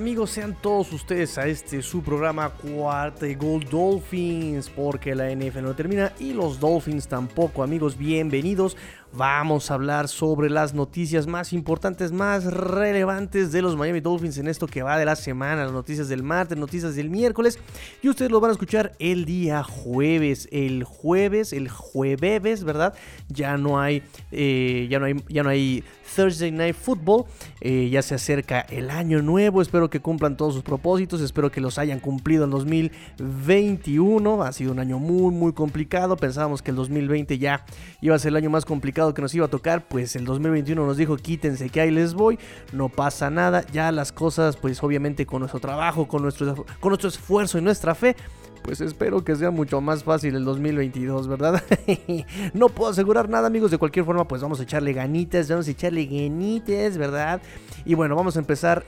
amigos, sean todos ustedes a este su programa Cuarta Gold Dolphins, porque la NFL no termina y los Dolphins tampoco, amigos, bienvenidos. Vamos a hablar sobre las noticias más importantes, más relevantes de los Miami Dolphins en esto que va de la semana, las noticias del martes, noticias del miércoles. Y ustedes lo van a escuchar el día jueves. El jueves, el jueves, ¿verdad? Ya no hay, eh, ya no hay, ya no hay Thursday Night Football. Eh, ya se acerca el año nuevo. Espero que cumplan todos sus propósitos. Espero que los hayan cumplido en 2021. Ha sido un año muy, muy complicado. Pensábamos que el 2020 ya iba a ser el año más complicado que nos iba a tocar, pues el 2021 nos dijo quítense que ahí les voy, no pasa nada, ya las cosas pues obviamente con nuestro trabajo, con nuestro, con nuestro esfuerzo y nuestra fe, pues espero que sea mucho más fácil el 2022, ¿verdad? no puedo asegurar nada, amigos. De cualquier forma, pues vamos a echarle ganitas, vamos a echarle ganitas, ¿verdad? Y bueno, vamos a empezar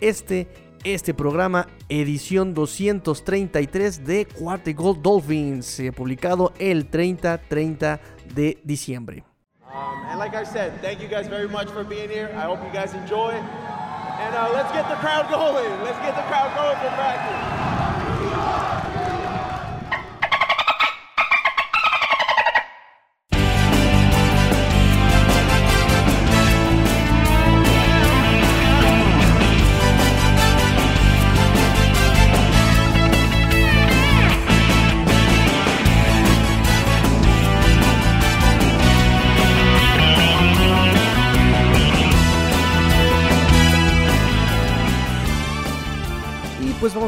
este este programa, edición 233 de Cuarta Gold Dolphins, eh, publicado el 30-30 de diciembre. Um, and like I said, thank you guys very much for being here. I hope you guys enjoy. And uh, let's get the crowd going. Let's get the crowd going for practice.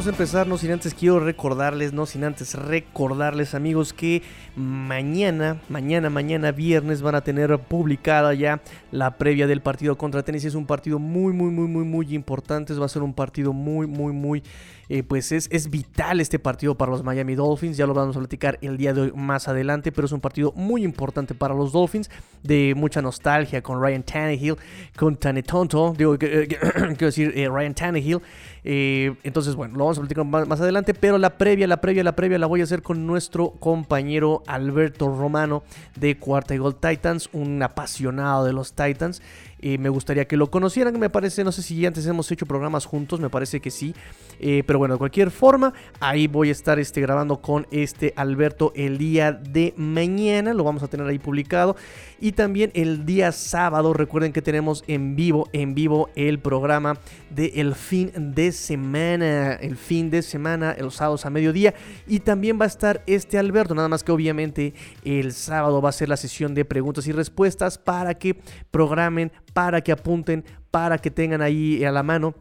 Vamos empezar, no sin antes quiero recordarles, no sin antes recordarles amigos que mañana, mañana, mañana viernes van a tener publicada ya la previa del partido contra Tennessee. Es un partido muy, muy, muy, muy, muy importante. Va a ser un partido muy, muy, muy eh, pues es, es, vital este partido para los Miami Dolphins. Ya lo vamos a platicar el día de hoy más adelante, pero es un partido muy importante para los Dolphins, de mucha nostalgia con Ryan Tannehill, con Tanetonto, digo, eh, quiero decir eh, Ryan Tannehill. entonces, bueno, lo vamos a platicar más, adelante, pero la previa, la previa, la previa la voy a hacer con nuestro compañero Alberto Romano de Cuarta y Gold Titans, un apasionado de los Titans me gustaría que lo conocieran, me parece, no sé si antes hemos hecho programas juntos, me parece que sí. Eh, pero bueno, de cualquier forma, ahí voy a estar este, grabando con este Alberto el día de mañana, lo vamos a tener ahí publicado. Y también el día sábado, recuerden que tenemos en vivo, en vivo el programa de el fin de semana, el fin de semana, los sábados a mediodía. Y también va a estar este Alberto, nada más que obviamente el sábado va a ser la sesión de preguntas y respuestas para que programen para que apunten, para que tengan ahí a la mano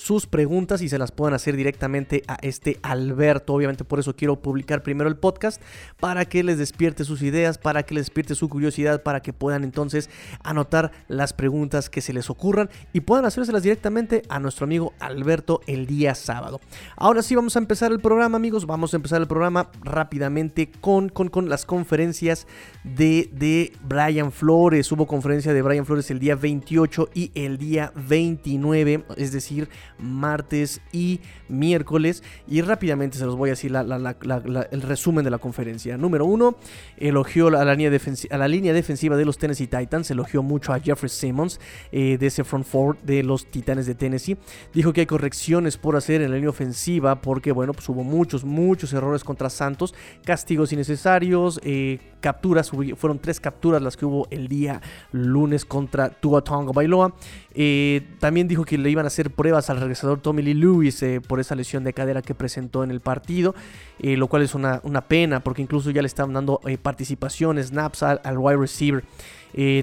sus preguntas y se las puedan hacer directamente a este Alberto. Obviamente por eso quiero publicar primero el podcast para que les despierte sus ideas, para que les despierte su curiosidad, para que puedan entonces anotar las preguntas que se les ocurran y puedan hacérselas directamente a nuestro amigo Alberto el día sábado. Ahora sí vamos a empezar el programa amigos, vamos a empezar el programa rápidamente con, con, con las conferencias de, de Brian Flores. Hubo conferencia de Brian Flores el día 28 y el día 29, es decir, martes y miércoles. Y rápidamente se los voy a decir el resumen de la conferencia. Número uno, elogió a la, línea a la línea defensiva de los Tennessee Titans. Elogió mucho a Jeffrey Simmons eh, de ese front four de los Titanes de Tennessee. Dijo que hay correcciones por hacer en la línea ofensiva porque, bueno, pues hubo muchos, muchos errores contra Santos. Castigos innecesarios, eh, capturas, fueron tres capturas las que hubo el día lunes contra Tua Tonga Bailoa. Eh, también dijo que le iban a hacer pruebas al regresador Tommy Lee Lewis eh, por esa lesión de cadera que presentó en el partido, eh, lo cual es una, una, pena porque incluso ya le estaban dando participación, snaps al wide receiver.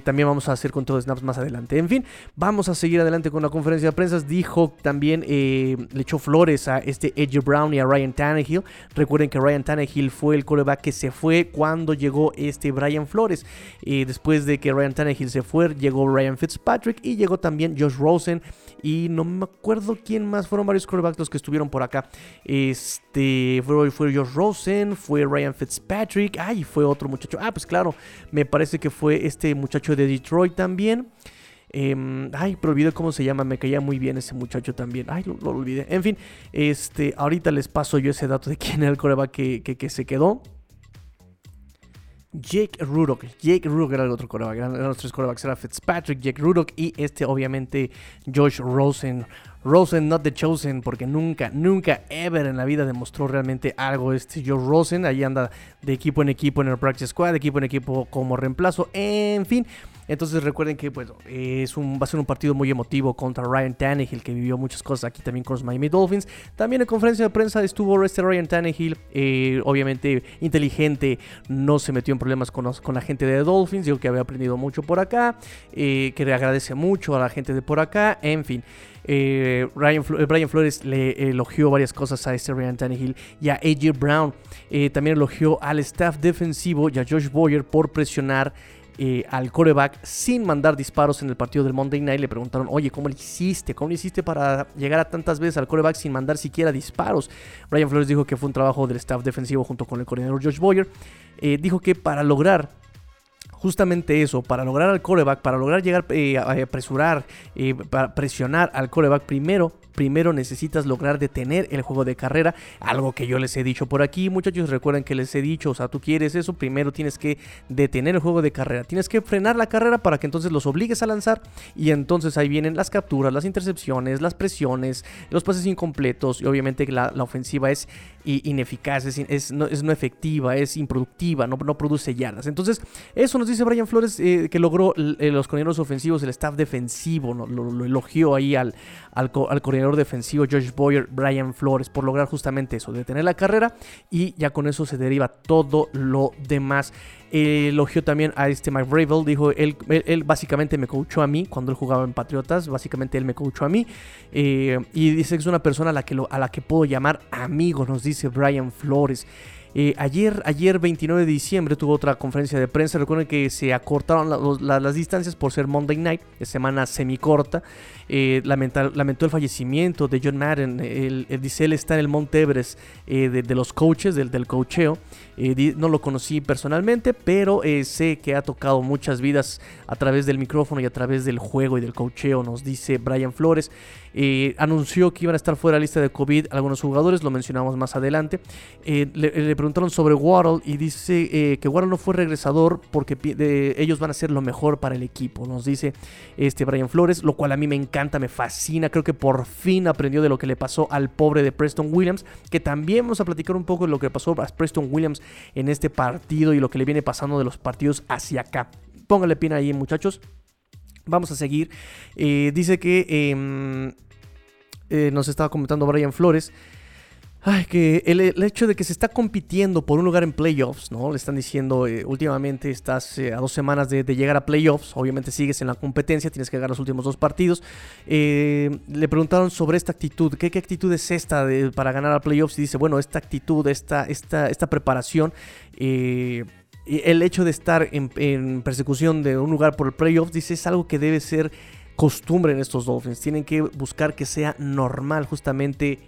También vamos a hacer con todos snaps más adelante. En fin, vamos a seguir adelante con la conferencia de prensa. Dijo también, eh, le echó flores a este Edge Brown y a Ryan Tannehill. Recuerden que Ryan Tannehill fue el coreback que se fue cuando llegó este Brian Flores. Después de que Ryan Tannehill se fue, llegó Ryan Fitzpatrick y llegó también Josh Rosen. Y no me acuerdo quién más. Fueron varios corebacks los que estuvieron por acá. Este fue, fue Josh Rosen, fue Ryan Fitzpatrick. Ay, fue otro muchacho. Ah, pues claro, me parece que fue este muchacho de Detroit también. Em, ay, pero olvidé cómo se llama, me caía muy bien ese muchacho también. Ay, lo, olvidé. En fin, este, ahorita les paso yo ese dato de quién era el coreback que, que, se quedó. Jake Rudock. Jake Rudock era el otro coreback. Eran, los tres corebacks. Era Fitzpatrick, Jake Rudock y este, obviamente, Josh Rosen. Rosen, not the chosen, porque nunca, nunca, ever en la vida demostró realmente algo este Josh Rosen. Ahí anda de equipo en equipo en el practice squad, de equipo en equipo como reemplazo. En fin, entonces recuerden que pues, es un, va a ser un partido muy emotivo contra Ryan Tannehill, que vivió muchas cosas aquí también con los Miami Dolphins. También en conferencia de prensa estuvo este Ryan Tannehill, eh, obviamente inteligente, no se metió en problemas con, la gente de Dolphins, dijo que había aprendido mucho por acá, eh, que le agradece mucho a la gente de por acá, en fin. Eh, Ryan, Brian Flores le elogió varias cosas a este Ryan Tannehill y a AJ Brown. también elogió al staff defensivo y a Josh Boyer por presionar eh, al coreback sin mandar disparos en el partido del Monday Night. Le preguntaron, oye, ¿cómo le hiciste? ¿Cómo le hiciste para llegar a tantas veces al coreback sin mandar siquiera disparos? Brian Flores dijo que fue un trabajo del staff defensivo junto con el coordinador Josh Boyer. Eh, dijo que para lograr justamente eso, para lograr al coreback, para lograr llegar eh, a apresurar, para presionar al coreback, primero primero necesitas lograr detener el juego de carrera, algo que yo les he dicho por aquí, muchachos, recuerden que les he dicho, o sea, tú quieres eso, primero tienes que detener el juego de carrera, tienes que frenar la carrera para que entonces los obligues a lanzar y entonces ahí vienen las capturas, las intercepciones, las presiones, los pases incompletos y obviamente la ofensiva es ineficaz, es, no, es, no, efectiva, es improductiva, no, no, produce yardas. Entonces, eso nos dice Brian Flores eh, que logró eh, los coordinadores ofensivos, el staff defensivo, lo, elogió ahí al, al, al coordinador defensivo Josh Boyer, Brian Flores, por lograr justamente eso, detener la carrera y ya con eso se deriva todo lo demás. Elogió también a este Mike Bravel, dijo, él, él, básicamente me coachó a mí cuando él jugaba en Patriotas, básicamente él me coachó a mí eh, y dice que es una persona a la que, a la que puedo llamar amigo, nos dice Brian Flores. Eh, ayer, ayer 29 de diciembre tuvo otra conferencia de prensa. Recuerden que se acortaron las distancias por ser Monday Night, semana semicorta. Eh, lamentó el fallecimiento de John Madden. El, dice él está en el Monte eh, de, los coaches, del, del coacheo. no lo conocí personalmente, pero sé que ha tocado muchas vidas a través del micrófono y a través del juego y del coacheo, nos dice Brian Flores. Anunció que iban a estar fuera de la lista de COVID algunos jugadores, lo mencionamos más adelante. le, preguntaron sobre Waddle y dice que Waddle no fue regresador porque ellos van a hacer lo mejor para el equipo, nos dice este Brian Flores, lo cual a mí me encanta me fascina. Creo que por fin aprendió de lo que le pasó al pobre de Preston Williams. Que también vamos a platicar un poco de lo que pasó a Preston Williams en este partido y lo que le viene pasando de los partidos hacia acá. Póngale pina ahí, muchachos. Vamos a seguir. Eh, dice que em, eh, nos estaba comentando Brian Flores que el, hecho de que se está compitiendo por un lugar en playoffs, ¿no? Le están diciendo, eh, últimamente estás eh, a dos semanas de, llegar a playoffs, obviamente sigues en la competencia, tienes que ganar los últimos dos partidos. Le preguntaron sobre esta actitud, ¿qué, qué actitud es esta para ganar a playoffs? Y dice, bueno, esta actitud, esta, esta, esta preparación, el hecho de estar en, en persecución de un lugar por el playoffs, dice, es algo que debe ser costumbre en estos Dolphins. Tienen que buscar que sea normal justamente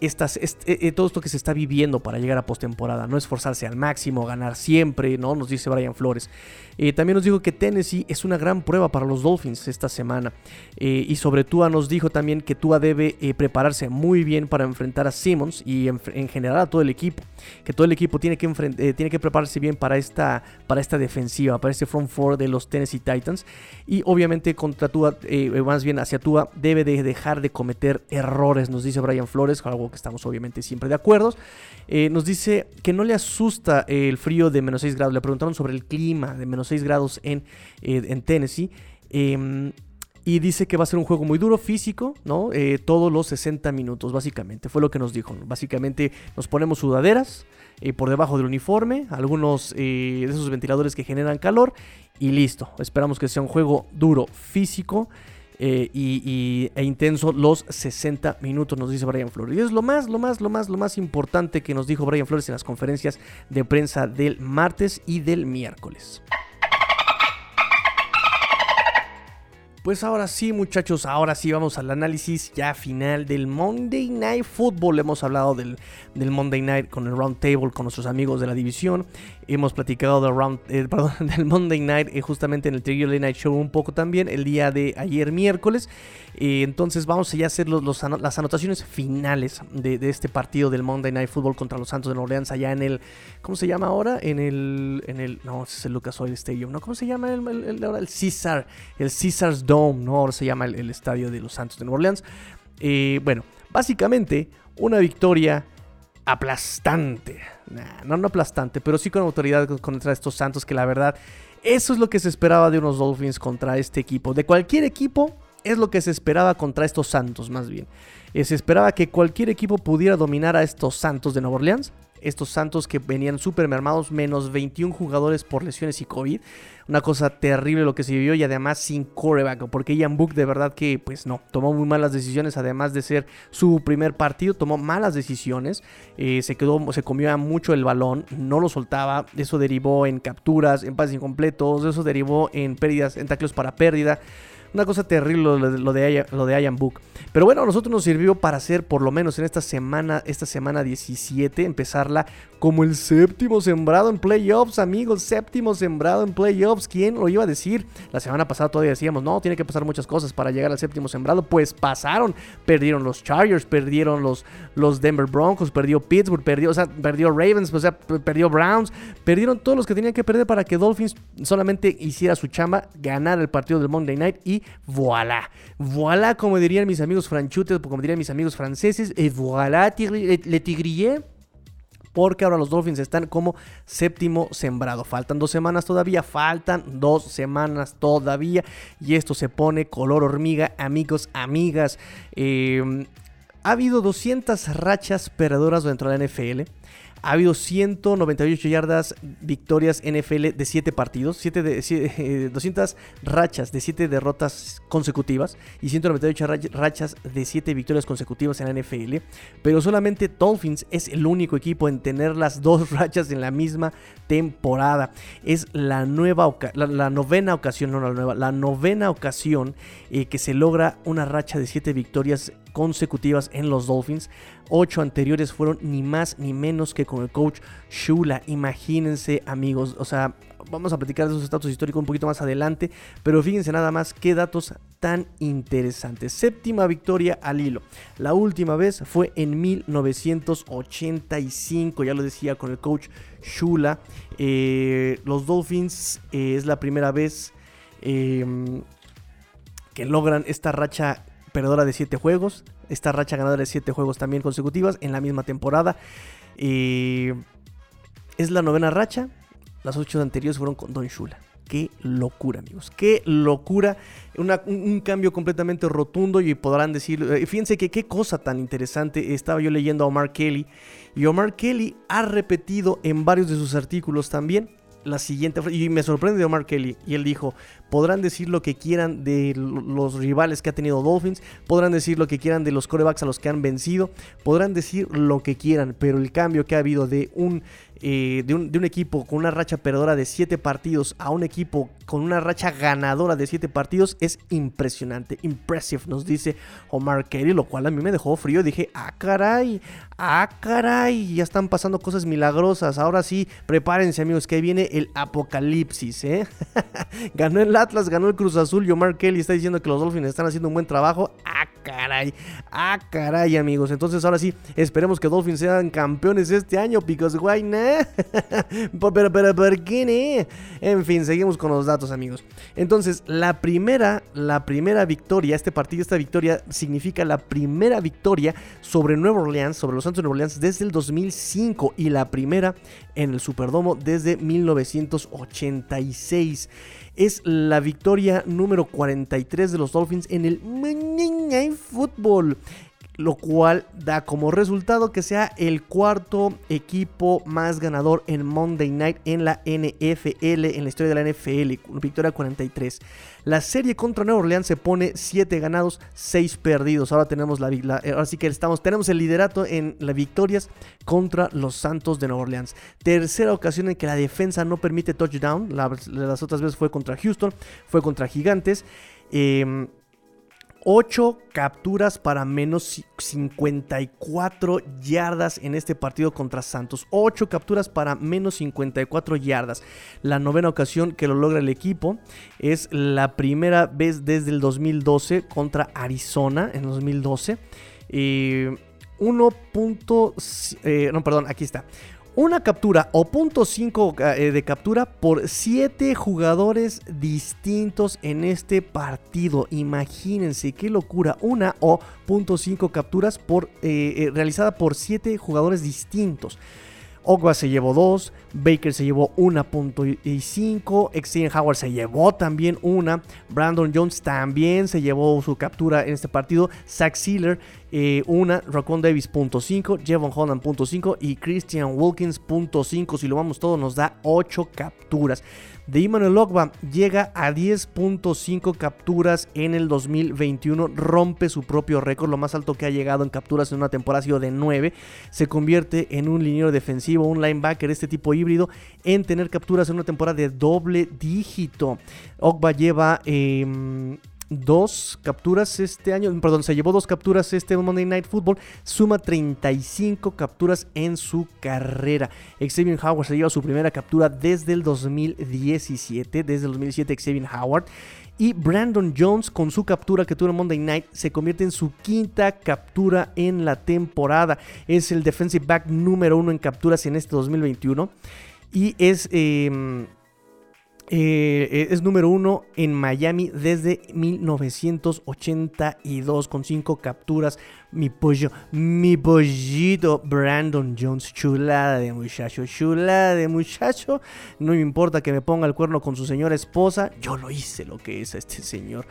estas, eh, eh, todo esto que se está viviendo para llegar a postemporada, no esforzarse al máximo, ganar siempre, ¿no? Nos dice Brian Flores. Eh, también nos dijo que Tennessee es una gran prueba para los Dolphins esta semana. y sobre Tua nos dijo también que Tua debe prepararse muy bien para enfrentar a Simmons y en, general a todo el equipo. Que todo el equipo tiene que, tiene que prepararse bien para esta, para esta defensiva, para este front four de los Tennessee Titans. Y obviamente contra Tua, más bien hacia Tua, debe de dejar de cometer errores, nos dice Brian Flores, algo que estamos obviamente siempre de acuerdo. Eh, nos dice que no le asusta el frío de menos 6 grados. Le preguntaron sobre el clima de menos 6 grados en, eh, en Tennessee. Em, y dice que va a ser un juego muy duro, físico, ¿no? Eh, todos los 60 minutos, básicamente. Fue lo que nos dijo. Básicamente nos ponemos sudaderas por debajo del uniforme, algunos de esos ventiladores que generan calor y listo. Esperamos que sea un juego duro, físico. Eh, y, e intenso los 60 minutos, nos dice Brian Flores. Y es lo más, lo más, lo más, lo más importante que nos dijo Brian Flores en las conferencias de prensa del martes y del miércoles. Pues ahora sí, muchachos, ahora sí vamos al análisis ya final del Monday Night Football. Hemos hablado del, del Monday Night con el Round Table, con nuestros amigos de la división. Hemos platicado del, round, eh, del Monday Night eh, justamente en el Trigger Night Show un poco también el día de ayer miércoles. Eh, entonces vamos a ya hacer las anotaciones finales de, este partido del Monday Night Football contra los Santos de Nueva Orleans allá en el, ¿cómo se llama ahora? En el, en el, no, ese es el Lucas Oil Stadium, ¿no? ¿Cómo se llama el, el, el Caesar? El Caesars Dome ¿no? Ahora se llama el, estadio de los Santos de Nueva Orleans. Eh, bueno, básicamente una victoria aplastante. no, no aplastante, pero sí con autoridad contra estos Santos que la verdad, eso es lo que se esperaba de unos Dolphins contra este equipo. De cualquier equipo es lo que se esperaba contra estos Santos más bien. Eh, se esperaba que cualquier equipo pudiera dominar a estos Santos de Nueva Orleans estos Santos que venían súper mermados, menos 21 jugadores por lesiones y COVID. Una cosa terrible lo que se vivió y además sin coreback, porque Ian Book de verdad que pues no, tomó muy malas decisiones, además de ser su primer partido, tomó malas decisiones, eh, se quedó, se comió mucho el balón, no lo soltaba, eso derivó en capturas, en pases incompletos, eso derivó en pérdidas, en tacleos para pérdida. Una cosa terrible lo de, lo de Ian Book. Pero bueno, a nosotros nos sirvió para hacer, por lo menos en esta semana, esta semana 17, empezarla como el séptimo sembrado en playoffs, amigos. Séptimo sembrado en playoffs. ¿Quién lo iba a decir? La semana pasada todavía decíamos, no, tiene que pasar muchas cosas para llegar al séptimo sembrado. Pues pasaron. Perdieron los Chargers, perdieron los, los Denver Broncos, perdió Pittsburgh, perdió, o sea, perdió Ravens, o sea, perdió Browns. Perdieron todos los que tenían que perder para que Dolphins solamente hiciera su chamba, ganar el partido del Monday Night y voilà. Voilà, como dirían mis amigos franchutes, como dirían mis amigos franceses, voilà, le tigrier porque ahora los Dolphins están como séptimo sembrado. Faltan dos semanas todavía, faltan dos semanas todavía y esto se pone color hormiga, amigos, amigas. Em, ha habido 200 rachas perdedoras dentro de la NFL. Ha habido 198 yardas victorias NFL de 7 partidos, 7 de, 200 eh, rachas de 7 derrotas consecutivas y 198 rachas de 7 victorias consecutivas en la NFL. Pero solamente Dolphins es el único equipo en tener las dos rachas en la misma temporada. Es la nueva la, novena ocasión, no la nueva, la novena ocasión eh, que se logra una racha de 7 victorias consecutivas en los Dolphins. Ocho anteriores fueron ni más ni menos que con el coach Shula. Imagínense, amigos. O sea, vamos a platicar de esos estatus históricos un poquito más adelante. Pero fíjense nada más qué datos tan interesantes. Séptima victoria al hilo. La última vez fue en 1985. Ya lo decía con el coach Shula. Eh, los Dolphins eh, es la primera vez. Em, que logran esta racha perdedora de 7 juegos. Esta racha ganadora de 7 juegos también consecutivas en la misma temporada. es la novena racha. Las 8 anteriores fueron con Don Shula. Qué locura, amigos. Qué locura. un, cambio completamente rotundo. Y podrán decir. Eh, fíjense que qué cosa tan interesante. Estaba yo leyendo a Omar Kelly. Y Omar Kelly ha repetido en varios de sus artículos también la siguiente y me sorprende de Omar Kelly y él dijo, podrán decir lo que quieran de los rivales que ha tenido Dolphins, podrán decir lo que quieran de los corebacks a los que han vencido, podrán decir lo que quieran, pero el cambio que ha habido de un de, un, equipo con una racha perdedora de 7 partidos a un equipo con una racha ganadora de 7 partidos es impresionante. Impressive, nos dice Omar Kelly, lo cual a mí me dejó frío. Dije, ah, caray, ah, caray, ya están pasando cosas milagrosas. Ahora sí, prepárense, amigos, que ahí viene el apocalipsis, ¿eh? ganó el Atlas, ganó el Cruz Azul y Omar Kelly está diciendo que los Dolphins están haciendo un buen trabajo. Ah, caray, ah, caray, amigos. Entonces, ahora sí, esperemos que Dolphins sean campeones este año, because why not? pero, pero, ¿por qué En fin, seguimos con los datos, amigos. Entonces, la primera, la primera victoria, este partido, esta victoria significa la primera victoria sobre Nueva Orleans, sobre los Santos de Nueva Orleans desde el 2005 y la primera en el Superdomo desde 1986 es la victoria número 43 de los Dolphins en el Monday Football lo cual da como resultado que sea el cuarto equipo más ganador en Monday Night en la NFL, en la historia de la NFL, victoria 43. La serie contra Nueva Orleans se pone 7 ganados, 6 perdidos. Ahora tenemos la, ahora sí que estamos tenemos el liderato en las victorias contra los Santos de Nueva Orleans. Tercera ocasión en que la defensa no permite touchdown, las otras veces fue contra Houston, fue contra Gigantes. Eh, 8 capturas para menos 54 yardas en este partido contra Santos. 8 capturas para menos 54 yardas. La novena ocasión que lo logra el equipo. Es la primera vez desde el 2012 contra Arizona en 2012. 1. Eh, no, perdón, aquí está una captura o punto 5 eh, de captura por 7 jugadores distintos en este partido. Imagínense qué locura. Una o punto 5 capturas por, eh, eh, realizada por 7 jugadores distintos. Ogba se llevó 2, Baker se llevó 1.5, Xavier Howard se llevó también una, Brandon Jones también se llevó su captura en este partido, Zach Sealer eh, una, Raccoon Davis .5, Jevon Holland .5 y Christian Wilkins .5. Si lo vamos todo nos da 8 capturas. De Emmanuel Ogba llega a 10.5 capturas en el 2021, rompe su propio récord, lo más alto que ha llegado en capturas en una temporada ha sido de 9, se convierte en un liniero defensivo, un linebacker, este tipo híbrido, en tener capturas en una temporada de doble dígito. Ogba lleva... Eh, dos capturas este año, perdón, se llevó dos capturas este Monday Night Football, suma 35 capturas en su carrera. Xavier Howard se lleva su primera captura desde el 2017, desde el 2017 Xavier Howard. Y Brandon Jones con su captura que tuvo en Monday Night se convierte en su quinta captura en la temporada. Es el defensive back número uno en capturas en este 2021. Y es... Em, eh, es número uno en Miami desde 1982 con cinco capturas. Mi pollo, mi pollito Brandon Jones, chulada de muchacho, chulada de muchacho. No me importa que me ponga el cuerno con su señora esposa, yo lo hice lo que es a este señor.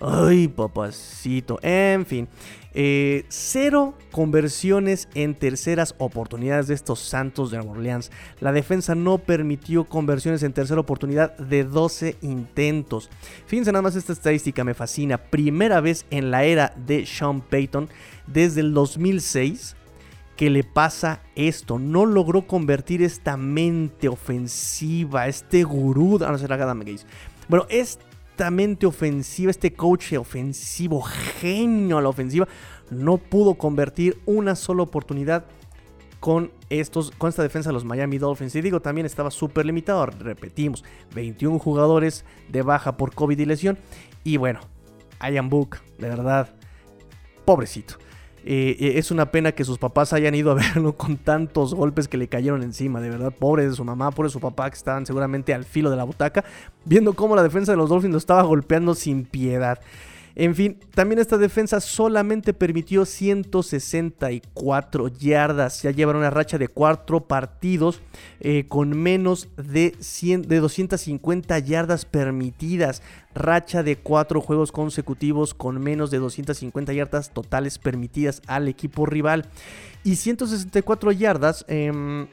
Ay, papacito. En fin, eh, cero conversiones en terceras oportunidades de estos Santos de Nueva Orleans. La defensa no permitió conversiones en tercera oportunidad de 12 intentos. Fíjense nada más esta estadística, me fascina. Primera vez en la era de Sean Payton desde el 2006 que le pasa esto. No logró convertir esta mente ofensiva, este gurú. Ah, no será Bueno, es ofensiva, este coach ofensivo, genio a la ofensiva, no pudo convertir una sola oportunidad con, estos, con esta defensa de los Miami Dolphins. Y digo, también estaba súper limitado. Repetimos, 21 jugadores de baja por COVID y lesión. Y bueno, Ian Book, de verdad, pobrecito. Eh, eh, es una pena que sus papás hayan ido a verlo con tantos golpes que le cayeron encima, de verdad. Pobre de su mamá, pobre de su papá, que estaban seguramente al filo de la butaca, viendo cómo la defensa de los Dolphins lo estaba golpeando sin piedad. En fin, también esta defensa solamente permitió 164 yardas. Ya llevan una racha de 4 partidos eh, con menos de, 100, de 250 yardas permitidas. Racha de 4 juegos consecutivos con menos de 250 yardas totales permitidas al equipo rival. Y 164 yardas em,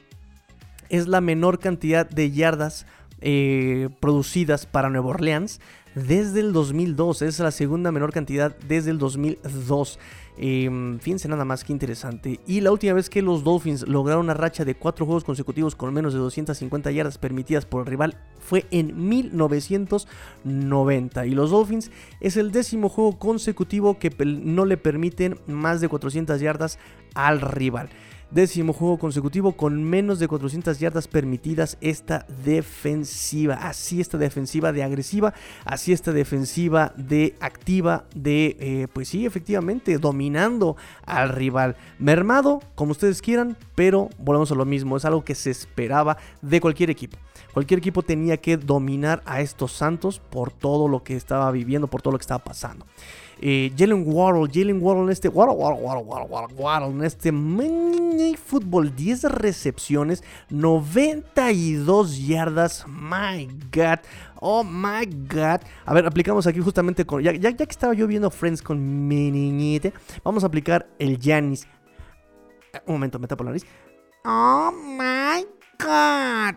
es la menor cantidad de yardas eh, producidas para Nueva Orleans desde el 2002. Es la segunda menor cantidad desde el 2002. Em, fíjense nada más que interesante. Y la última vez que los Dolphins lograron una racha de cuatro juegos consecutivos con menos de 250 yardas permitidas por el rival fue en 1990. Y los Dolphins es el décimo juego consecutivo que no le permiten más de 400 yardas al rival décimo juego consecutivo con menos de 400 yardas permitidas esta defensiva. Así esta defensiva de agresiva, así esta defensiva de activa, de, eh, pues sí, efectivamente, dominando al rival. Mermado, como ustedes quieran, pero volvemos a lo mismo, es algo que se esperaba de cualquier equipo. Cualquier equipo tenía que dominar a estos Santos por todo lo que estaba viviendo, por todo lo que estaba pasando. Eh, Jalen Waddle, Jalen Waddle en este Waddle, Waddle, Waddle, Waddle, Waddle, en este fútbol, 10 recepciones, 92 yardas. My God, oh my God. A ver, aplicamos aquí justamente con. Ya, ya, que estaba yo viendo Friends con mi niñite, vamos a aplicar el Janis. Un momento, me tapo la nariz. Oh my God.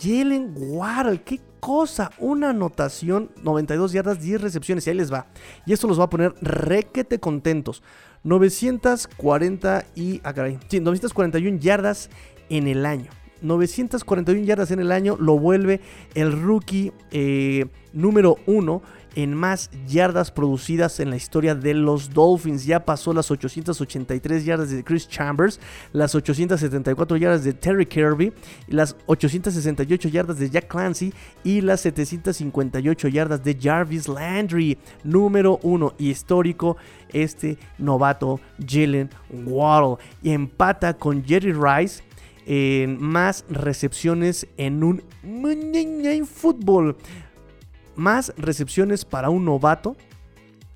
Jalen Waddle, qué cosa. Una anotación, 92 yardas, 10 recepciones. Y ahí les va. Y esto los va a poner requete contentos. 940 y. Ah. Sí, 941 yardas en el año. 941 yardas en el año lo vuelve el rookie eh, número 1 en más yardas producidas en la historia de los Dolphins. Ya pasó las 883 yardas de Chris Chambers, las 874 yardas de Terry Kirby, las 868 yardas de Jack Clancy y las 758 yardas de Jarvis Landry. Número uno histórico este novato Jalen Waddle. Y empata con Jerry Rice en más recepciones en un Football. Más recepciones para un novato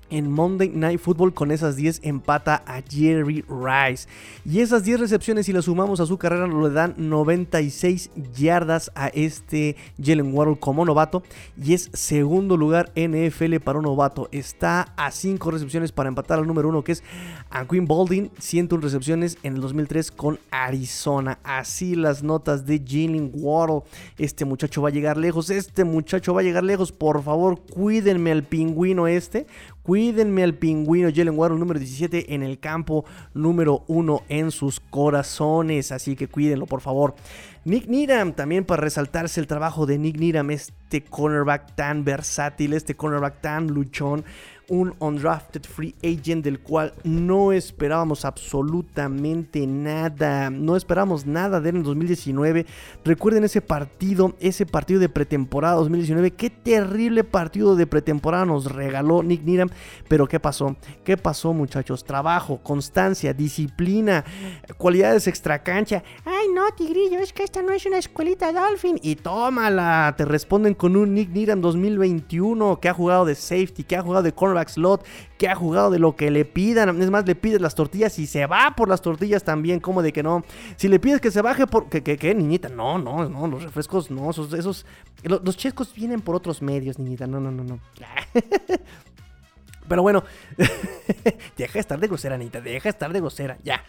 en Monday Night Football con esas 10 empata a Jerry Rice. Y esas 10 recepciones, si las sumamos a su carrera, le dan 96 yardas a este Jalen Waddle como novato. Y es segundo lugar NFL para un novato. Está a 5 recepciones para empatar al número 1 que es Quinn Balding. 101 recepciones en el 2003 con Arizona. Así las notas de Jalen Waddle. Este muchacho va a llegar lejos. Este muchacho va a llegar lejos. Por favor, cuídenme al pingüino este Cuídenme al pingüino Jalen Waddle número 17 en el campo número 1 en sus corazones. Así que cuídenlo, por favor. Nick Needham, también para resaltarse el trabajo de Nick Needham, este cornerback tan versátil, este cornerback tan luchón un undrafted free agent del cual no esperábamos absolutamente nada. No esperábamos nada de él en 2019. Recuerden ese partido, ese partido de pretemporada 2019. Qué terrible partido de pretemporada nos regaló Nick Needham. Pero ¿qué pasó? ¿Qué pasó muchachos? Trabajo, constancia, disciplina, cualidades extracancha. Ay no, Tigrillo, es que esta no es una escuelita Dolphin. Y tómala, te responden con un Nick Needham 2021 que ha jugado de safety, que ha jugado de corner slot, que ha jugado de lo que le pidan. Es más, le pides las tortillas y se va por las tortillas también. Como de que no. Si le pides que se baje por. que, niñita? No, no, no. Los refrescos, no. Esos. esos los, los chescos vienen por otros medios, niñita. No, no, no, no. Pero bueno, deja de estar de grosera, Anita, deja de estar de grosera, ya.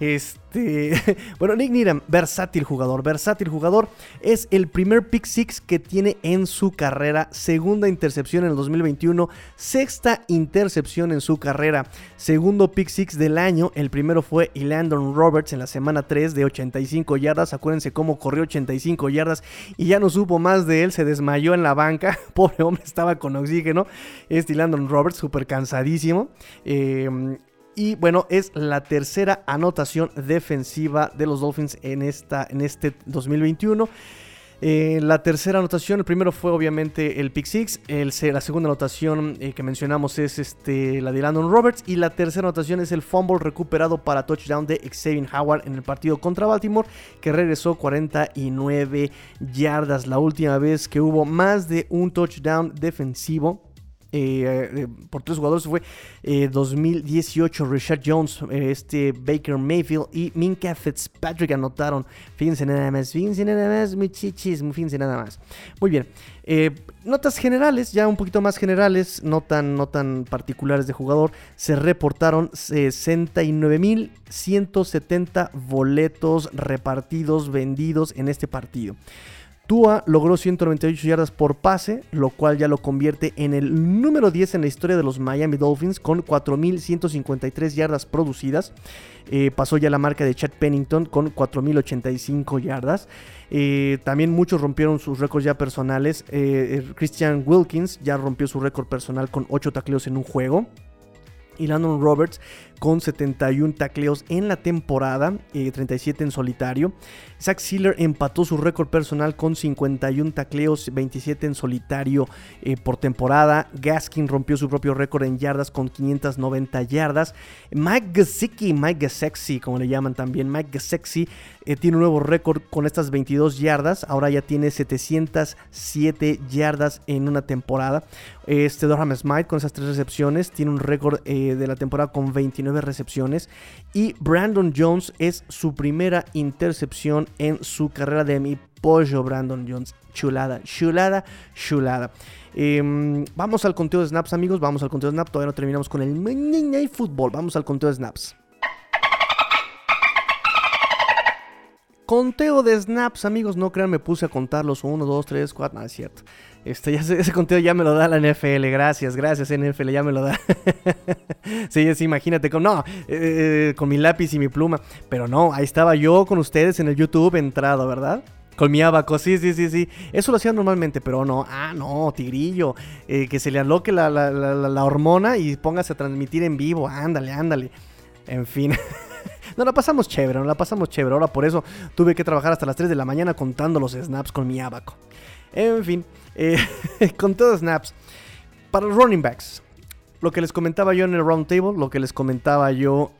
Este, bueno, Nick Needham, versátil jugador, versátil jugador, es el primer pick six que tiene en su carrera, segunda intercepción en el 2021, sexta intercepción en su carrera, segundo pick six del año, el primero fue Landon Roberts en la semana 3 de 85 yardas, acuérdense cómo corrió 85 yardas y ya no supo más de él, se desmayó en la banca, pobre hombre estaba con oxígeno, este Landon Roberts, súper cansadísimo. Em, y bueno, es la tercera anotación defensiva de los Dolphins en, esta, en este 2021. Eh, la tercera anotación, el primero fue obviamente el pick six, el, la segunda anotación eh, que mencionamos es este, la de Landon Roberts y la tercera anotación es el fumble recuperado para touchdown de Xavier Howard en el partido contra Baltimore que regresó 49 yardas, la última vez que hubo más de un touchdown defensivo eh, eh, por tres jugadores fue 2018 eh, Richard Jones, este Baker Mayfield y Minka Fitzpatrick anotaron. Fíjense nada más, fíjense nada más, muchachos, fíjense nada más. Muy bien. notas generales, ya un poquito más generales, no tan, no tan particulares de jugador. Se reportaron 69.170 boletos repartidos, vendidos en este partido. Tua logró 198 yardas por pase, lo cual ya lo convierte en el número 10 en la historia de los Miami Dolphins con 4.153 yardas producidas. Eh, pasó ya la marca de Chad Pennington con 4.085 yardas. Eh, también muchos rompieron sus récords ya personales. Eh, Christian Wilkins ya rompió su récord personal con 8 tacleos en un juego y Landon Roberts con 71 tacleos en la temporada, 37 en solitario. Zach Sealer empató su récord personal con 51 tacleos, 27 en solitario eh, por temporada. Gaskin rompió su propio récord en yardas con 590 yardas. Mike Gesicki, Mike Gesexy, como le llaman también, Mike Gesexy eh, tiene un nuevo récord con estas 22 yardas. Ahora ya tiene 707 yardas en una temporada. Este Durham Smite con esas tres recepciones tiene un récord eh, de la temporada con 29 recepciones. Y Brandon Jones es su primera intercepción en su carrera de mi pollo Brandon Jones. Chulada, chulada, chulada. Em, vamos al conteo de snaps, amigos. Vamos al conteo de snaps. Todavía no terminamos con el fútbol. Vamos al conteo de snaps. Conteo de snaps, amigos. No crean, me puse a contarlos. 1, 2, 3, 4. Nada, es cierto. Este, ya, ese conteo ya me lo da la NFL. Gracias, gracias, NFL. Ya me lo da. sí, sí, imagínate. Con, no, eh, con mi lápiz y mi pluma. Pero no, ahí estaba yo con ustedes en el YouTube entrado, ¿verdad? Con mi abaco, sí, sí, sí, sí. Eso lo hacía normalmente, pero no. Ah, no, tigrillo. Eh, que se le aloque la, la, la, hormona y póngase a transmitir en vivo. Ándale, ándale. En fin. no la pasamos chévere, no la pasamos chévere. Ahora por eso tuve que trabajar hasta las 3 de la mañana contando los snaps con mi abaco. En fin, eh, con todos snaps. Para los running backs, lo que les comentaba yo en el round table, lo que les comentaba yo,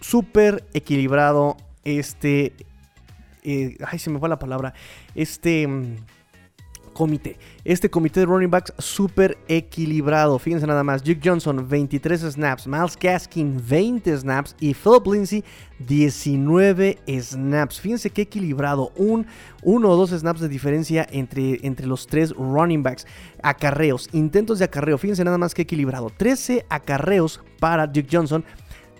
súper equilibrado este eh, ay, se me fue la palabra, este mm, comité. Este comité de running backs súper equilibrado. Fíjense nada más. Duke Johnson, 23 snaps. Miles Gaskin, 20 snaps. Y Philip Lindsay, 19 snaps. Fíjense qué equilibrado. Un, uno o dos snaps de diferencia entre, entre los tres running backs. Acarreos, intentos de acarreo. Fíjense nada más qué equilibrado. 13 acarreos para Duke Johnson.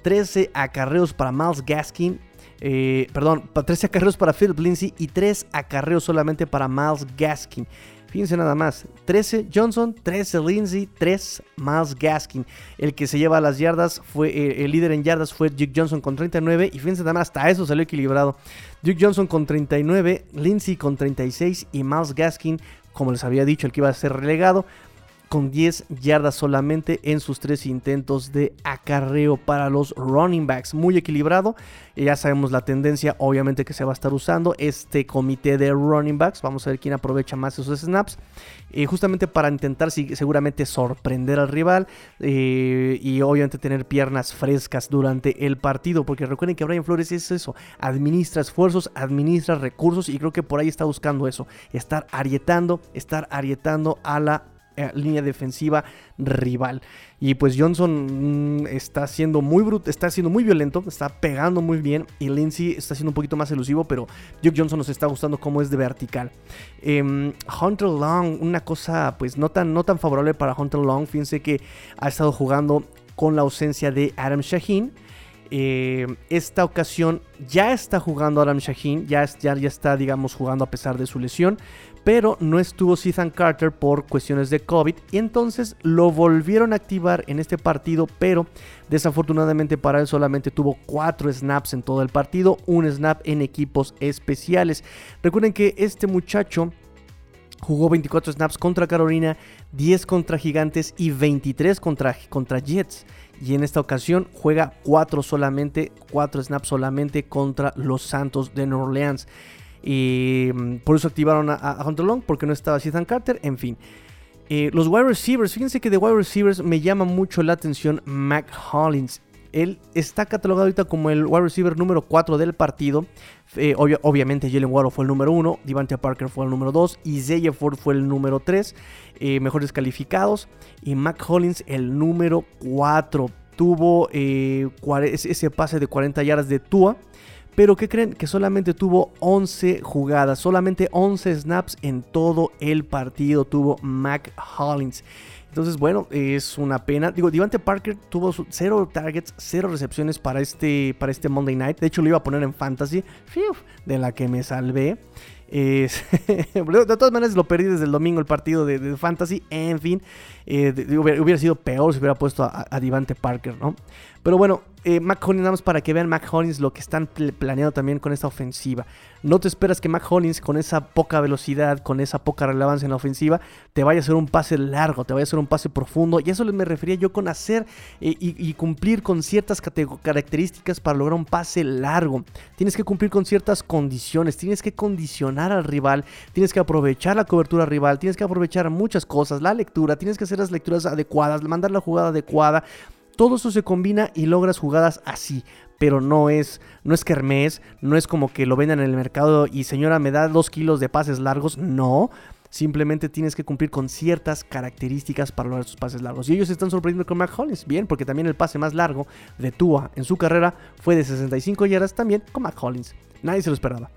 13 acarreos para Miles Gaskin eh, perdón, 13 acarreos para Philip Lindsay y 3 acarreos solamente para Miles Gaskin. Fíjense nada más, 13 Johnson, 13 Lindsay, 3 Miles Gaskin. El que se lleva las yardas fue, eh, el líder en yardas fue Duke Johnson con 39 y fíjense nada más, hasta eso salió equilibrado. Duke Johnson con 39, Lindsay con 36 y Miles Gaskin, como les había dicho, el que iba a ser relegado, con 10 yardas solamente en sus tres intentos de acarreo para los running backs. Muy equilibrado. Ya sabemos la tendencia, obviamente, que se va a estar usando este comité de running backs. Vamos a ver quién aprovecha más esos snaps. Eh, justamente para intentar seguramente sorprender al rival eh, y obviamente tener piernas frescas durante el partido. Porque recuerden que Brian Flores es eso, administra esfuerzos, administra recursos y creo que por ahí está buscando eso, estar arietando, estar arietando a la eh, línea defensiva rival. Y pues Johnson mm, está siendo muy bruto, está siendo muy violento, está pegando muy bien. Y Lindsay está siendo un poquito más elusivo, pero Duke Johnson nos está gustando cómo es de vertical. Em, Hunter Long, una cosa pues no tan, no tan favorable para Hunter Long. Fíjense que ha estado jugando con la ausencia de Adam Shaheen. Eh, esta ocasión ya está jugando Adam Shaheen, ya, ya, ya está, digamos, jugando a pesar de su lesión pero no estuvo Ethan Carter por cuestiones de COVID y entonces lo volvieron a activar en este partido, pero desafortunadamente para él solamente tuvo 4 snaps en todo el partido, un snap en equipos especiales. Recuerden que este muchacho jugó 24 snaps contra Carolina, 10 contra Gigantes y 23 contra, contra Jets. Y en esta ocasión juega 4 solamente, 4 snaps solamente contra los Santos de New Orleans. Y mm, por eso activaron a, Hunter Long, porque no estaba Ethan Carter, en fin. Eh, los wide receivers, fíjense que de wide receivers me llama mucho la atención Mac Hollins. Él está catalogado ahorita como el wide receiver número 4 del partido. Eh, obviamente Jalen Waddle fue el número 1, Devante Parker fue el número 2 y Ford fue el número 3, eh, mejores calificados. Y Mac Hollins el número 4. Tuvo ese pase de 40 yardas de Tua pero ¿qué creen? Que solamente tuvo 11 jugadas, solamente 11 snaps en todo el partido tuvo Mac Hollins. Entonces, bueno, es una pena. Digo, Devante Parker tuvo 0 targets, 0 recepciones para este, para este Monday Night. De hecho, lo iba a poner en Fantasy, de la que me salvé. de todas maneras, lo perdí desde el domingo el partido de, Fantasy. En fin, eh, hubiera, sido peor si hubiera puesto a, a Devante Parker, ¿no? Pero bueno, eh, Mac Hollins, nada más para que vean Mac Hollins lo que están planeando también con esta ofensiva. No te esperas que Mac Hollins, con esa poca velocidad, con esa poca relevancia en la ofensiva, te vaya a hacer un pase largo, te vaya a hacer un pase profundo. Y eso me refería yo con hacer eh, y, cumplir con ciertas características para lograr un pase largo. Tienes que cumplir con ciertas condiciones, tienes que condicionar al rival, tienes que aprovechar la cobertura rival, tienes que aprovechar muchas cosas, la lectura, tienes que hacer las lecturas adecuadas, mandar la jugada adecuada. Todo eso se combina y logras jugadas así. Pero no es, no es kermés, no es como que lo vendan en el mercado y señora me da dos kilos de pases largos. No, simplemente tienes que cumplir con ciertas características para lograr sus pases largos. Y ellos se están sorprendiendo con Mac Hollins, bien, porque también el pase más largo de Tua en su carrera fue de 65 yardas también con Mac Hollins. Nadie se lo esperaba.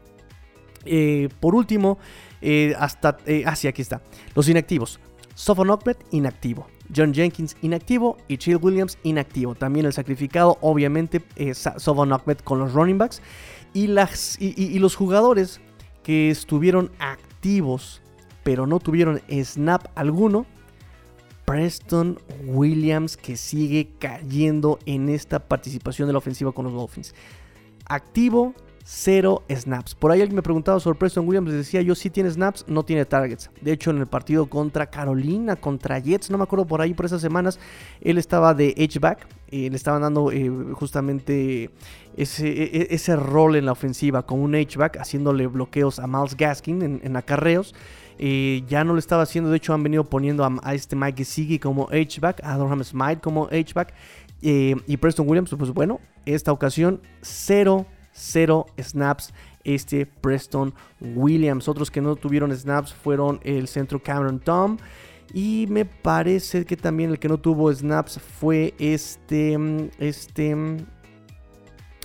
Eh, por último, eh, hasta. Eh, ah, aquí está. Los inactivos. Sofon inactivo. John Jenkins inactivo y Chill Williams inactivo. También el sacrificado, obviamente, es Sofon con los running backs. Y, los jugadores que estuvieron activos, pero no tuvieron snap alguno. Preston Williams que sigue cayendo en esta participación de la ofensiva con los Dolphins. Activo, cero snaps. Por ahí alguien me preguntaba sobre Preston Williams, les decía yo, sí tiene snaps, no tiene targets. De hecho, en el partido contra Carolina, contra Jets, no me acuerdo por ahí por esas semanas, él estaba de H-back, eh, le estaban dando eh, justamente ese, e, e, ese, rol en la ofensiva con un H-back, haciéndole bloqueos a Miles Gaskin en, acarreos. Eh, ya no lo estaba haciendo, de hecho han venido poniendo a, este Mike Gesicki como H-back, a Durham Smite como H-back. y Preston Williams, pues bueno, esta ocasión cero 0 snaps este Preston Williams. Otros que no tuvieron snaps fueron el centro Cameron Tom. Y me parece que también el que no tuvo snaps fue este. Este.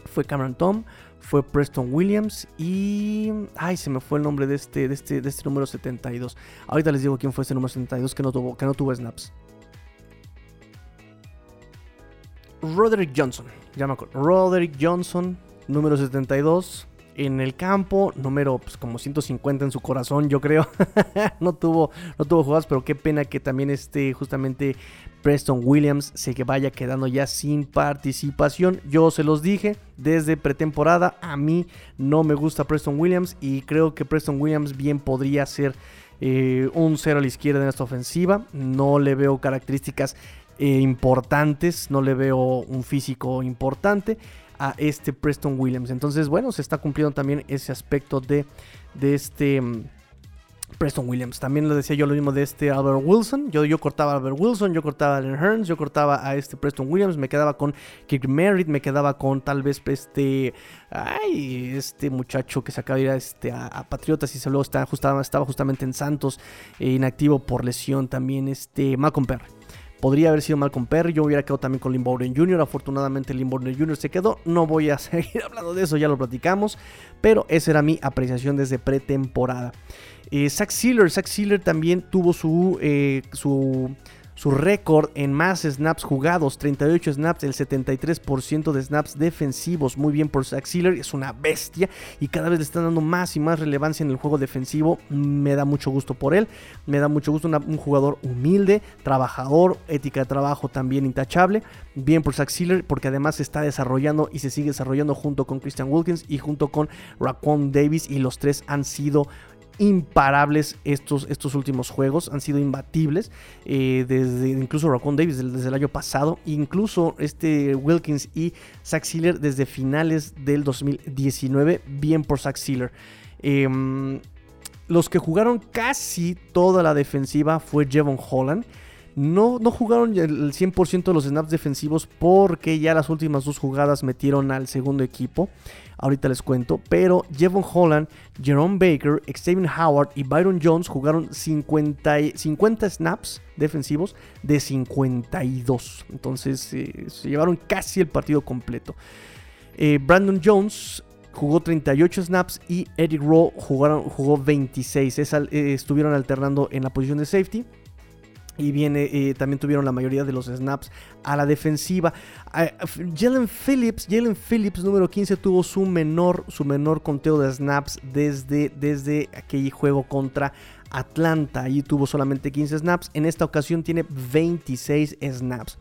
Fue Cameron Tom. Fue Preston Williams. Y. Ay, se me fue el nombre de este, de este, de este número 72. Ahorita les digo quién fue este número 72 que no tuvo, que no tuvo snaps. Roderick Johnson. Ya me acuerdo. Roderick Johnson número 72 en el campo, número pues, como 150 en su corazón, yo creo. no tuvo no tuvo jugadas, pero qué pena que también este justamente Preston Williams se vaya quedando ya sin participación. Yo se los dije desde pretemporada, a mí no me gusta Preston Williams y creo que Preston Williams bien podría ser eh, un cero a la izquierda en esta ofensiva. No le veo características eh, importantes, no le veo un físico importante a este Preston Williams. Entonces, bueno, se está cumpliendo también ese aspecto de, de este mm, Preston Williams. También lo decía yo lo mismo de este Albert Wilson. Yo, yo cortaba a Albert Wilson, yo cortaba a Allen Hearns, yo cortaba a este Preston Williams, me quedaba con Kirk Merritt, me quedaba con tal vez este, ay, este muchacho que se acaba de ir a, este, a, Patriotas y se luego está, estaba justamente en Santos, eh, inactivo por lesión también, este Malcolm Perry. Podría haber sido Malcolm Perry, yo hubiera quedado también con Lynn Bowden Jr. Afortunadamente Lynn Bowden Jr. se quedó. No voy a seguir hablando de eso, ya lo platicamos. Pero esa era mi apreciación desde pretemporada. Eh, Sealer, Zach Sealer también tuvo su, eh, su su récord en más snaps jugados, 38 snaps, el 73% de snaps defensivos. Muy bien por Zach es una bestia y cada vez le están dando más y más relevancia en el juego defensivo. Me da mucho gusto por él, me da mucho gusto un jugador humilde, trabajador, ética de trabajo también intachable. Bien por Zach porque además se está desarrollando y se sigue desarrollando junto con Christian Wilkins y junto con Raquan Davis y los tres han sido imparables estos, estos últimos juegos, han sido imbatibles, eh, desde incluso Raccoon Davis desde, el año pasado, incluso este Wilkins y Zach Sealer desde finales del 2019, bien por Zach Sealer. Em, los que jugaron casi toda la defensiva fue Jevon Holland. No, no, jugaron el 100% de los snaps defensivos porque ya las últimas dos jugadas metieron al segundo equipo ahorita les cuento, pero Jevon Holland, Jerome Baker, Xavier Howard y Byron Jones jugaron 50, 50 snaps defensivos de 52. Entonces eh, se llevaron casi el partido completo. Eh, Brandon Jones jugó 38 snaps y Eric Rowe jugó 26. Eh, estuvieron alternando en la posición de safety y viene, eh, también tuvieron la mayoría de los snaps a la defensiva. Ah, Jalen Phillips, Jalen Phillips número 15 tuvo su menor, su menor conteo de snaps desde, desde aquel juego contra Atlanta. Allí tuvo solamente 15 snaps. En esta ocasión tiene 26 snaps.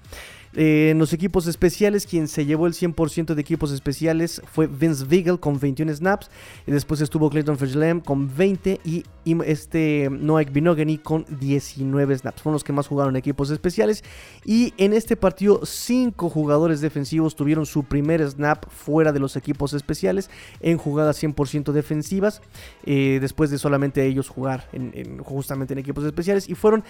Eh, en los equipos especiales, quien se llevó el 100% de equipos especiales fue Vince Vigel con 21 snaps. Y después estuvo Clayton Fergelem con 20 y este Noah Binogany con 19 snaps. Fueron los que más jugaron equipos especiales. Y en este partido, 5 jugadores defensivos tuvieron su primer snap fuera de los equipos especiales en jugadas 100% defensivas. Eh, después de solamente ellos jugar en, justamente en equipos especiales. Y fueron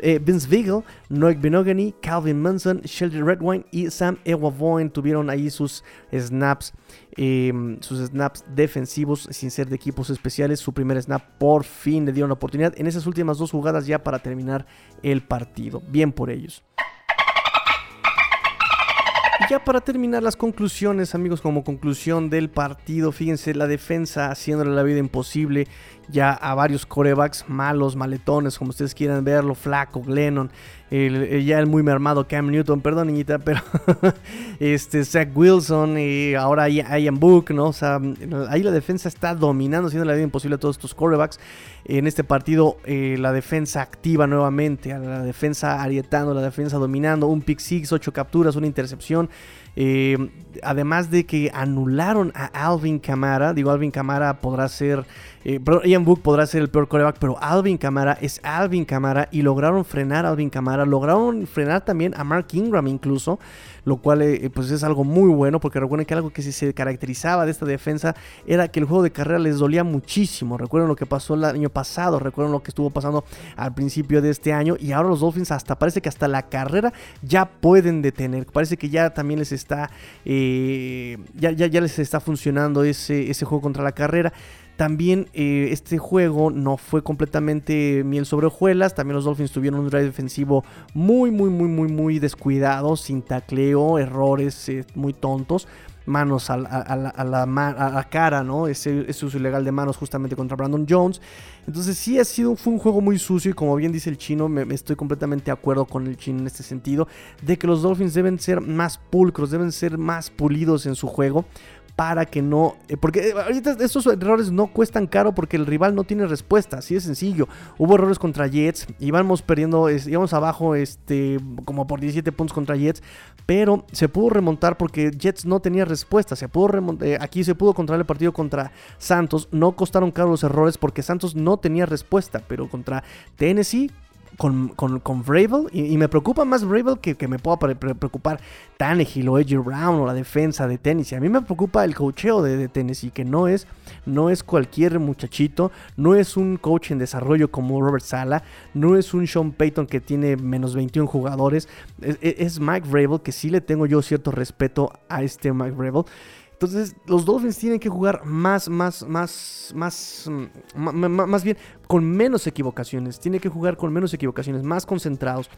eh, Vince Vigel, Noah Binogany, Calvin Munson, Red Redwine y Sam Ewavoin tuvieron ahí sus snaps, em, sus snaps defensivos sin ser de equipos especiales. Su primer snap por fin le dieron la oportunidad en esas últimas dos jugadas ya para terminar el partido. Bien por ellos. Y ya para terminar las conclusiones, amigos, como conclusión del partido, fíjense, la defensa haciéndole la vida imposible ya a varios corebacks malos, maletones, como ustedes quieran verlo, flaco, Glennon, el, ya el muy mermado Cam Newton, perdón niñita, pero este Zach Wilson y ahora Ian Book, ¿no? O sea, ahí la defensa está dominando, haciendo la vida imposible a todos estos corebacks. En este partido eh, la defensa activa nuevamente, la defensa arietando, la defensa dominando, un pick six, ocho capturas, una intercepción. Eh, además de que anularon a Alvin Kamara, digo Alvin Kamara podrá ser, eh, Ian Book podrá ser el peor coreback, pero Alvin Kamara es Alvin Kamara y lograron frenar a Alvin Kamara, lograron frenar también a Mark Ingram incluso, lo cual eh, pues es algo muy bueno porque recuerden que algo que se caracterizaba de esta defensa era que el juego de carrera les dolía muchísimo, recuerden lo que pasó el año pasado, recuerden lo que estuvo pasando al principio de este año y ahora los Dolphins hasta parece que hasta la carrera ya pueden detener, parece que ya también les está... Eh, ya, ya, ya, les está funcionando ese, ese juego contra la carrera. También eh, este juego no fue completamente miel sobre hojuelas. También los Dolphins tuvieron un drive defensivo muy, muy, muy, muy, muy descuidado, sin tacleo, errores eh, muy tontos. Manos a, cara, ¿no? Ese, uso ilegal de manos justamente contra Brandon Jones. Entonces sí ha sido, fue un juego muy sucio y como bien dice el chino, me, estoy completamente de acuerdo con el chino en este sentido, de que los Dolphins deben ser más pulcros, deben ser más pulidos en su juego para que no. Eh, porque eh, ahorita estos errores no cuestan caro porque el rival no tiene respuesta. Así de sencillo. Hubo errores contra Jets. Íbamos perdiendo. íbamos abajo este, como por 17 puntos contra Jets. Pero se pudo remontar porque Jets no tenía respuesta. Se pudo eh, aquí se pudo controlar el partido contra Santos. No costaron caro los errores porque Santos no tenía respuesta. Pero contra Tennessee con, con, con y, me preocupa más Vrabel que, que me pueda preocupar Tannehill o Edgy Brown o la defensa de Tennessee. A mí me preocupa el cocheo de, de, Tennessee, que no es, no es cualquier muchachito, no es un coach en desarrollo como Robert Sala, no es un Sean Payton que tiene menos 21 jugadores, es, Mike Vrabel, que sí le tengo yo cierto respeto a este Mike Vrabel. Entonces, los Dolphins tienen que jugar más, más, más, más, mm, más bien con menos equivocaciones. Tienen que jugar con menos equivocaciones, más concentrados.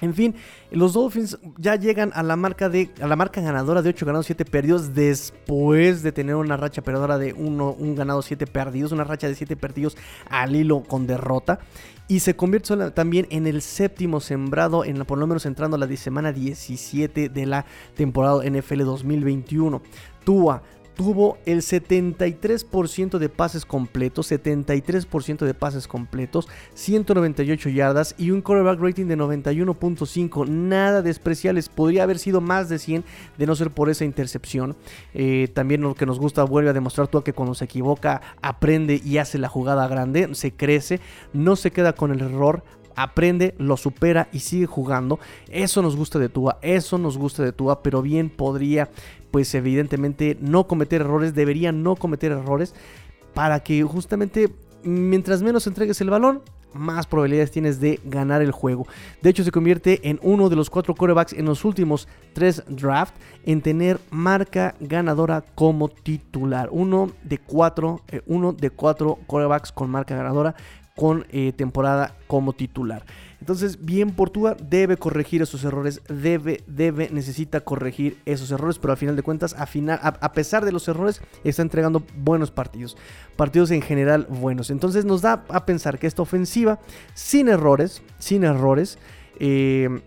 En fin, los Dolphins ya llegan a la marca de a la marca ganadora de 8 ganados, 7 perdidos después de tener una racha perdedora de 1 un ganado, 7 perdidos, una racha de 7 perdidos al hilo con derrota y se convierte también en el séptimo sembrado en por lo menos entrando a la semana 17 de la temporada NFL 2021. Tua tuvo el 73% de pases completos, 73% de pases completos, 198 yardas y un quarterback rating de 91.5. Nada despreciables, podría haber sido más de 100 de no ser por esa intercepción. Eh, también lo que nos gusta vuelve a demostrar tú que cuando se equivoca aprende y hace la jugada grande, se crece, no se queda con el error, aprende, lo supera y sigue jugando. Eso nos gusta de Tua, eso nos gusta de Tua, pero bien podría, pues evidentemente, no cometer errores, debería no cometer errores para que justamente mientras menos entregues el balón, más probabilidades tienes de ganar el juego. De hecho, se convierte en uno de los cuatro corebacks en los últimos tres drafts en tener marca ganadora como titular. Uno de cuatro, eh, uno de cuatro corebacks con marca ganadora con eh, temporada como titular. Entonces, bien Portugal debe corregir esos errores, debe, debe, necesita corregir esos errores, pero al final de cuentas, a, final, a, pesar de los errores, está entregando buenos partidos, partidos en general buenos. Entonces nos da a pensar que esta ofensiva, sin errores, sin errores, eh,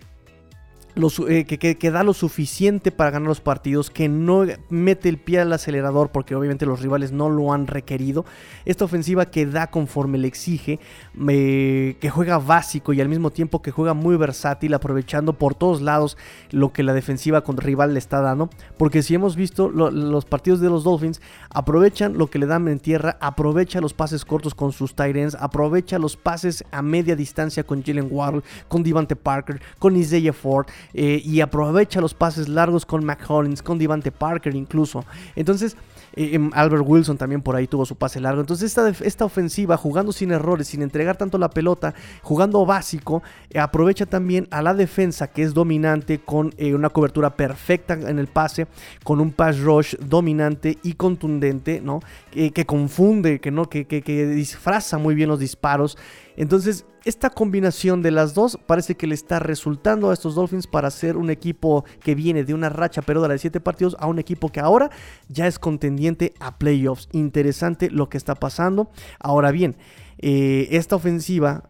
eh, que, da lo suficiente para ganar los partidos, que no mete el pie al acelerador porque obviamente los rivales no lo han requerido. Esta ofensiva que da conforme le exige, que juega básico y al mismo tiempo que juega muy versátil, aprovechando por todos lados lo que la defensiva con rival le está dando. Porque si hemos visto los partidos de los Dolphins, aprovechan lo que le dan en tierra, aprovecha los pases cortos con sus tight ends, aprovecha los pases a media distancia con Jalen Waddle, con Devante Parker, con Isaiah Ford. Eh, y aprovecha los pases largos con McHollins, con Devante Parker incluso. Entonces, eh, em, Albert Wilson también por ahí tuvo su pase largo. Entonces, esta, esta ofensiva, jugando sin errores, sin entregar tanto la pelota, jugando básico, eh, aprovecha también a la defensa que es dominante con una cobertura perfecta en el pase, con un pass rush dominante y contundente, ¿no? que confunde, que, ¿no? que, que disfraza muy bien los disparos. Entonces, esta combinación de las dos parece que le está resultando a estos Dolphins para ser un equipo que viene de una racha perdedora de 7 partidos a un equipo que ahora ya es contendiente a playoffs. Interesante lo que está pasando. Ahora bien, eh, esta ofensiva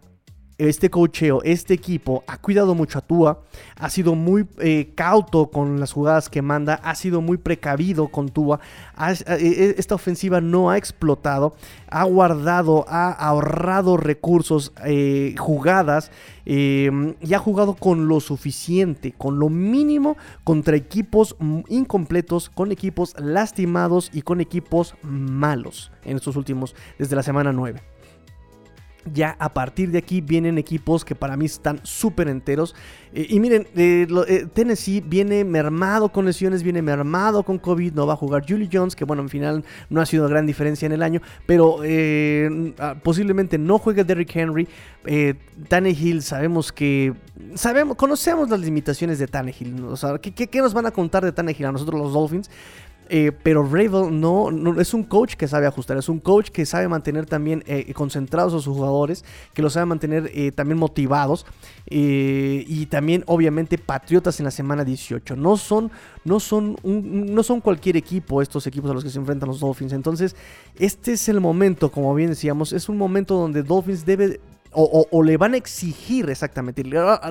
este cocheo, este equipo ha cuidado mucho a Tua, ha sido muy eh, cauto con las jugadas que manda, ha sido muy precavido con Tua, eh, eh, esta ofensiva no ha explotado, ha guardado, ha ahorrado recursos, jugadas y ha jugado con lo suficiente, con lo mínimo contra equipos incompletos, con equipos lastimados y con equipos malos en estos últimos, desde la semana 9 ya a partir de aquí vienen equipos que para mí están súper enteros. Eh, y miren, eh, eh, Tennessee viene mermado con lesiones, viene mermado con COVID, no va a jugar Julie Jones, que bueno, en final no ha sido gran diferencia en el año, pero ah, posiblemente no juegue Derrick Henry. Tannehill, sabemos que, sabemos, conocemos las limitaciones de Tannehill. ¿qué, qué nos van a contar de Tannehill a nosotros los Dolphins? Eh, pero Ravel no, es un coach que sabe ajustar, es un coach que sabe mantener también eh, concentrados a sus jugadores, que los sabe mantener eh, también motivados y también obviamente patriotas en la semana 18. No son, no, son no son cualquier equipo estos equipos a los que se enfrentan los Dolphins. Entonces, este es el momento, como bien decíamos, es un momento donde Dolphins debe o, le van a exigir exactamente.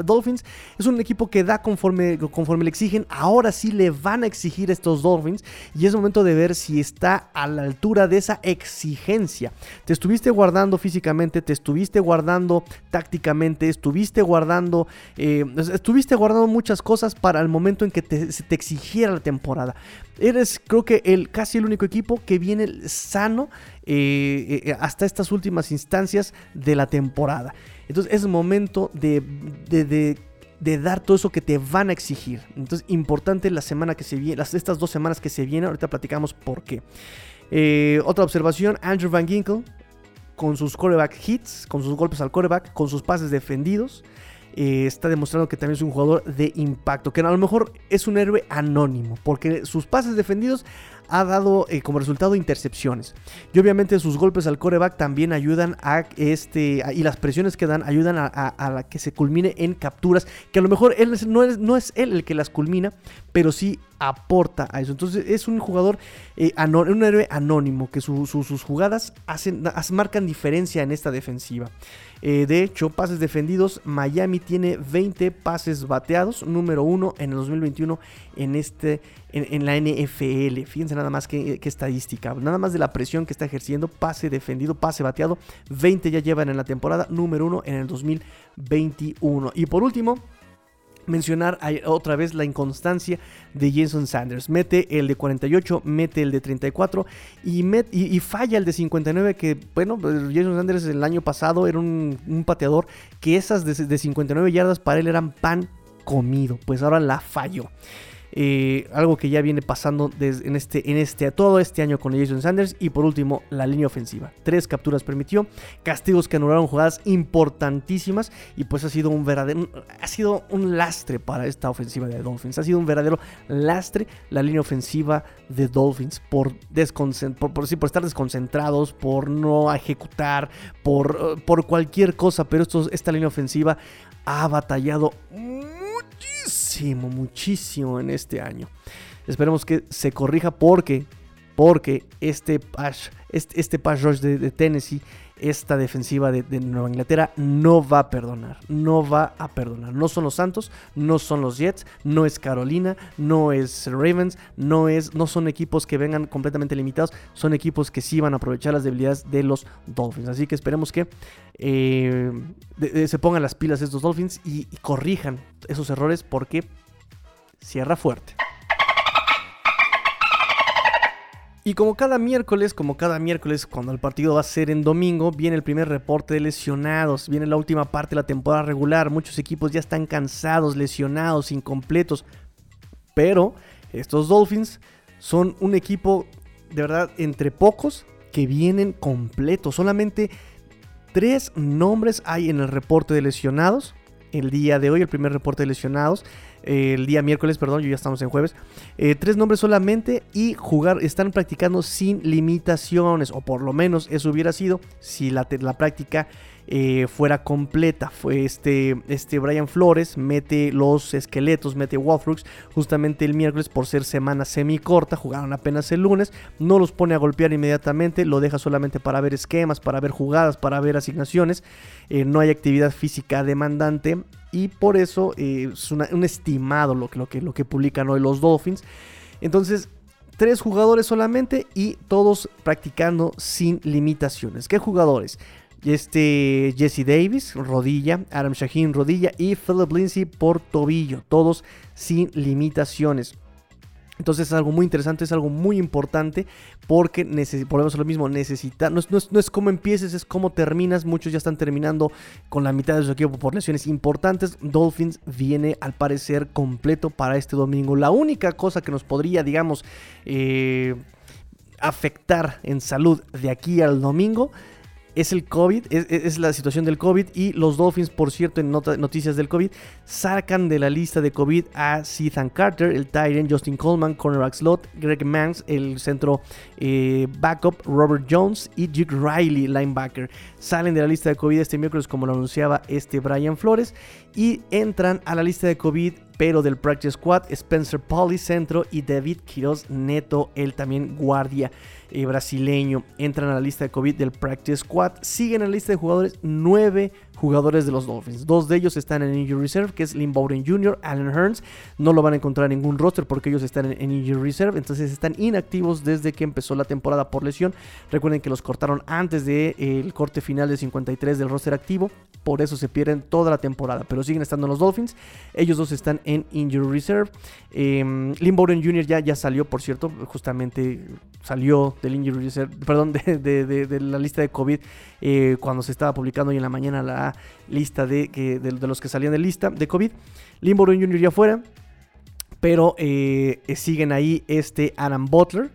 Dolphins es un equipo que da conforme, conforme le exigen. Ahora sí le van a exigir estos Dolphins. Y es momento de ver si está a la altura de esa exigencia. Te estuviste guardando físicamente, te estuviste guardando tácticamente, estuviste guardando. Eh, estuviste guardando muchas cosas para el momento en que te, te exigiera la temporada. Eres, creo que, el, casi el único equipo que viene sano eh, eh, hasta estas últimas instancias de la temporada. Entonces es momento de, de, dar todo eso que te van a exigir. Entonces, importante la semana que se viene, estas dos semanas que se vienen, ahorita platicamos por qué. Eh, otra observación, Andrew Van Ginkle, con sus coreback hits, con sus golpes al coreback, con sus pases defendidos. Está demostrando que también es un jugador de impacto, que a lo mejor es un héroe anónimo, porque sus pases defendidos ha dado eh, como resultado intercepciones. Y obviamente sus golpes al coreback también ayudan a este. y las presiones que dan ayudan a, que se culmine en capturas. Que a lo mejor él no, es, no es él el que las culmina, pero sí aporta a eso. Entonces es un jugador, eh, un héroe anónimo, que sus jugadas hacen, marcan diferencia en esta defensiva. Eh, de hecho, pases defendidos, Miami tiene 20 pases bateados, número uno en el 2021 en, este, en, la NFL. Fíjense nada más que, estadística, nada más de la presión que está ejerciendo, pase defendido, pase bateado, 20 ya llevan en la temporada, número uno en el 2021. Y por último, mencionar otra vez la inconstancia de Jason Sanders. Mete el de 48, mete el de 34 y, y, falla el de 59 que, bueno, pues, Jason Sanders el año pasado era un, pateador que esas de, de 59 yardas para él eran pan comido. Pues ahora la falló. Eh, algo que ya viene pasando desde en este, en este, todo este año con Jason Sanders. Y por último, la línea ofensiva. Tres capturas permitió, castigos que anularon jugadas importantísimas. Y pues ha sido un verdadero, ha sido un lastre para esta ofensiva de Dolphins. Ha sido un verdadero lastre la línea ofensiva de Dolphins por, estar desconcentrados, por no ejecutar, por, cualquier cosa. Pero esta línea ofensiva ha batallado muchísimo, muchísimo en este año. Esperemos que se corrija porque, porque este pass, este, este rush de, Tennessee, esta defensiva de, Nueva Inglaterra no va a perdonar, no va a perdonar. No son los Santos, no son los Jets, no es Carolina, no es Ravens, no, es, no son equipos que vengan completamente limitados, son equipos que sí van a aprovechar las debilidades de los Dolphins. Así que esperemos que eh, se pongan las pilas estos Dolphins y, corrijan esos errores porque cierra fuerte. Y como cada miércoles, como cada miércoles cuando el partido va a ser en domingo, viene el primer reporte de lesionados, viene la última parte de la temporada regular, muchos equipos ya están cansados, lesionados, incompletos, pero estos Dolphins son un equipo de verdad entre pocos que vienen completos, solamente Tres nombres hay en el reporte de lesionados. El día de hoy, el primer reporte de lesionados. El día miércoles, perdón, yo ya estamos en jueves. Eh, tres nombres solamente y jugar, están practicando sin limitaciones, o por lo menos eso hubiera sido si la, la práctica eh, fuera completa. Fue este, este Brian Flores, mete los esqueletos, mete Walthrooks justamente el miércoles por ser semana semi-corta, jugaron apenas el lunes, no los pone a golpear inmediatamente, lo deja solamente para ver esquemas, para ver jugadas, para ver asignaciones, eh, no hay actividad física demandante y por eso eh, es un estimado lo, lo, que, lo que publican hoy los Dolphins. Entonces, tres jugadores solamente y todos practicando sin limitaciones. ¿Qué jugadores? este Jesse Davis, rodilla, Adam Shaheen, rodilla y Philip Lindsay por tobillo, todos sin limitaciones. Entonces es algo muy interesante, es algo muy importante porque volvemos a lo mismo, necesita, no es, no, es, cómo empieces, es cómo terminas. Muchos ya están terminando con la mitad de su equipo por lesiones importantes. Dolphins viene al parecer completo para este domingo. La única cosa que nos podría, digamos, eh, afectar en salud de aquí al domingo es el COVID, es, la situación del COVID y los Dolphins, por cierto, en noticias del COVID, sacan de la lista de COVID a Ethan Carter, el Tyrant, Justin Coleman, cornerback slot, Greg Mans, el centro eh, backup, Robert Jones y Duke Riley, linebacker. Salen de la lista de COVID este miércoles, como lo anunciaba este Brian Flores, y entran a la lista de COVID pero del Practice Squad, Spencer Polly, centro, y David Quiroz Neto, él también guardia. Eh, brasileño entran a la lista de COVID del Practice Squad. Siguen en la lista de jugadores nueve jugadores de los Dolphins. Dos de ellos están en Injury Reserve, que es Lynn Bowden Jr., Allen Hearns. No lo van a encontrar en ningún roster porque ellos están en, Injury Reserve. Entonces están inactivos desde que empezó la temporada por lesión. Recuerden que los cortaron antes del de, corte final de 53 del roster activo. Por eso se pierden toda la temporada. Pero siguen estando en los Dolphins. Ellos dos están en Injury Reserve. Eh, Bowden Jr. Ya, ya salió, por cierto. Justamente salió del Injury Reserve. Perdón, de, la lista de COVID. Eh, cuando se estaba publicando hoy en la mañana la lista de, de, los que salían de lista de COVID. Limbo Jr. ya fuera, pero eh, siguen ahí este Adam Butler.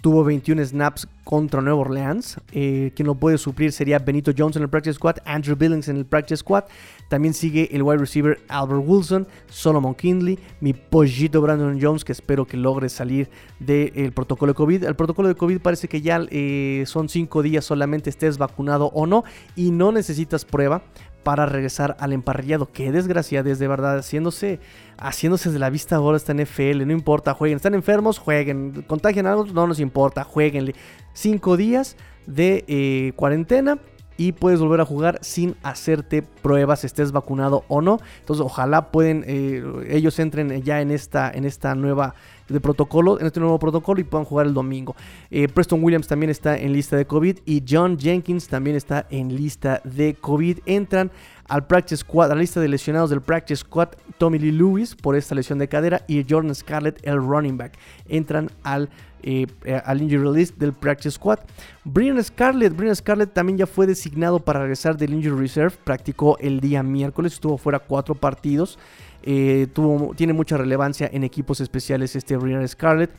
Tuvo 21 snaps contra Nueva Orleans. Eh, quien lo puede suplir sería Benito Jones en el practice squad, Andrew Billings en el practice squad. También sigue el wide receiver Albert Wilson, Solomon Kindley, mi pollito Brandon Jones, que espero que logre salir del protocolo de COVID. El protocolo de COVID parece que ya eh, son 5 días solamente estés vacunado o no y no necesitas prueba para regresar al emparrillado. Qué desgracia de verdad, haciéndose, haciéndose de la vista ahora está en FL, no importa, jueguen. Están enfermos, jueguen. Contagian algo, no nos importa, jueguenle. Cinco días de eh, cuarentena y puedes volver a jugar sin hacerte pruebas, estés vacunado o no. Entonces, ojalá pueden, eh, ellos entren ya en esta, en esta nueva de protocolo, en este nuevo protocolo y puedan jugar el domingo. Eh, Preston Williams también está en lista de COVID y John Jenkins también está en lista de COVID. Entran al practice squad, a la lista de lesionados del practice squad, Tommy Lee Lewis por esta lesión de cadera y Jordan Scarlett, el running back. Entran al eh, al injury list del practice squad. Brian Scarlett, Brian Scarlett también ya fue designado para regresar del injury reserve. Practicó el día miércoles, estuvo fuera cuatro partidos. Eh, tuvo, tiene mucha relevancia en equipos especiales este Brian Scarlett.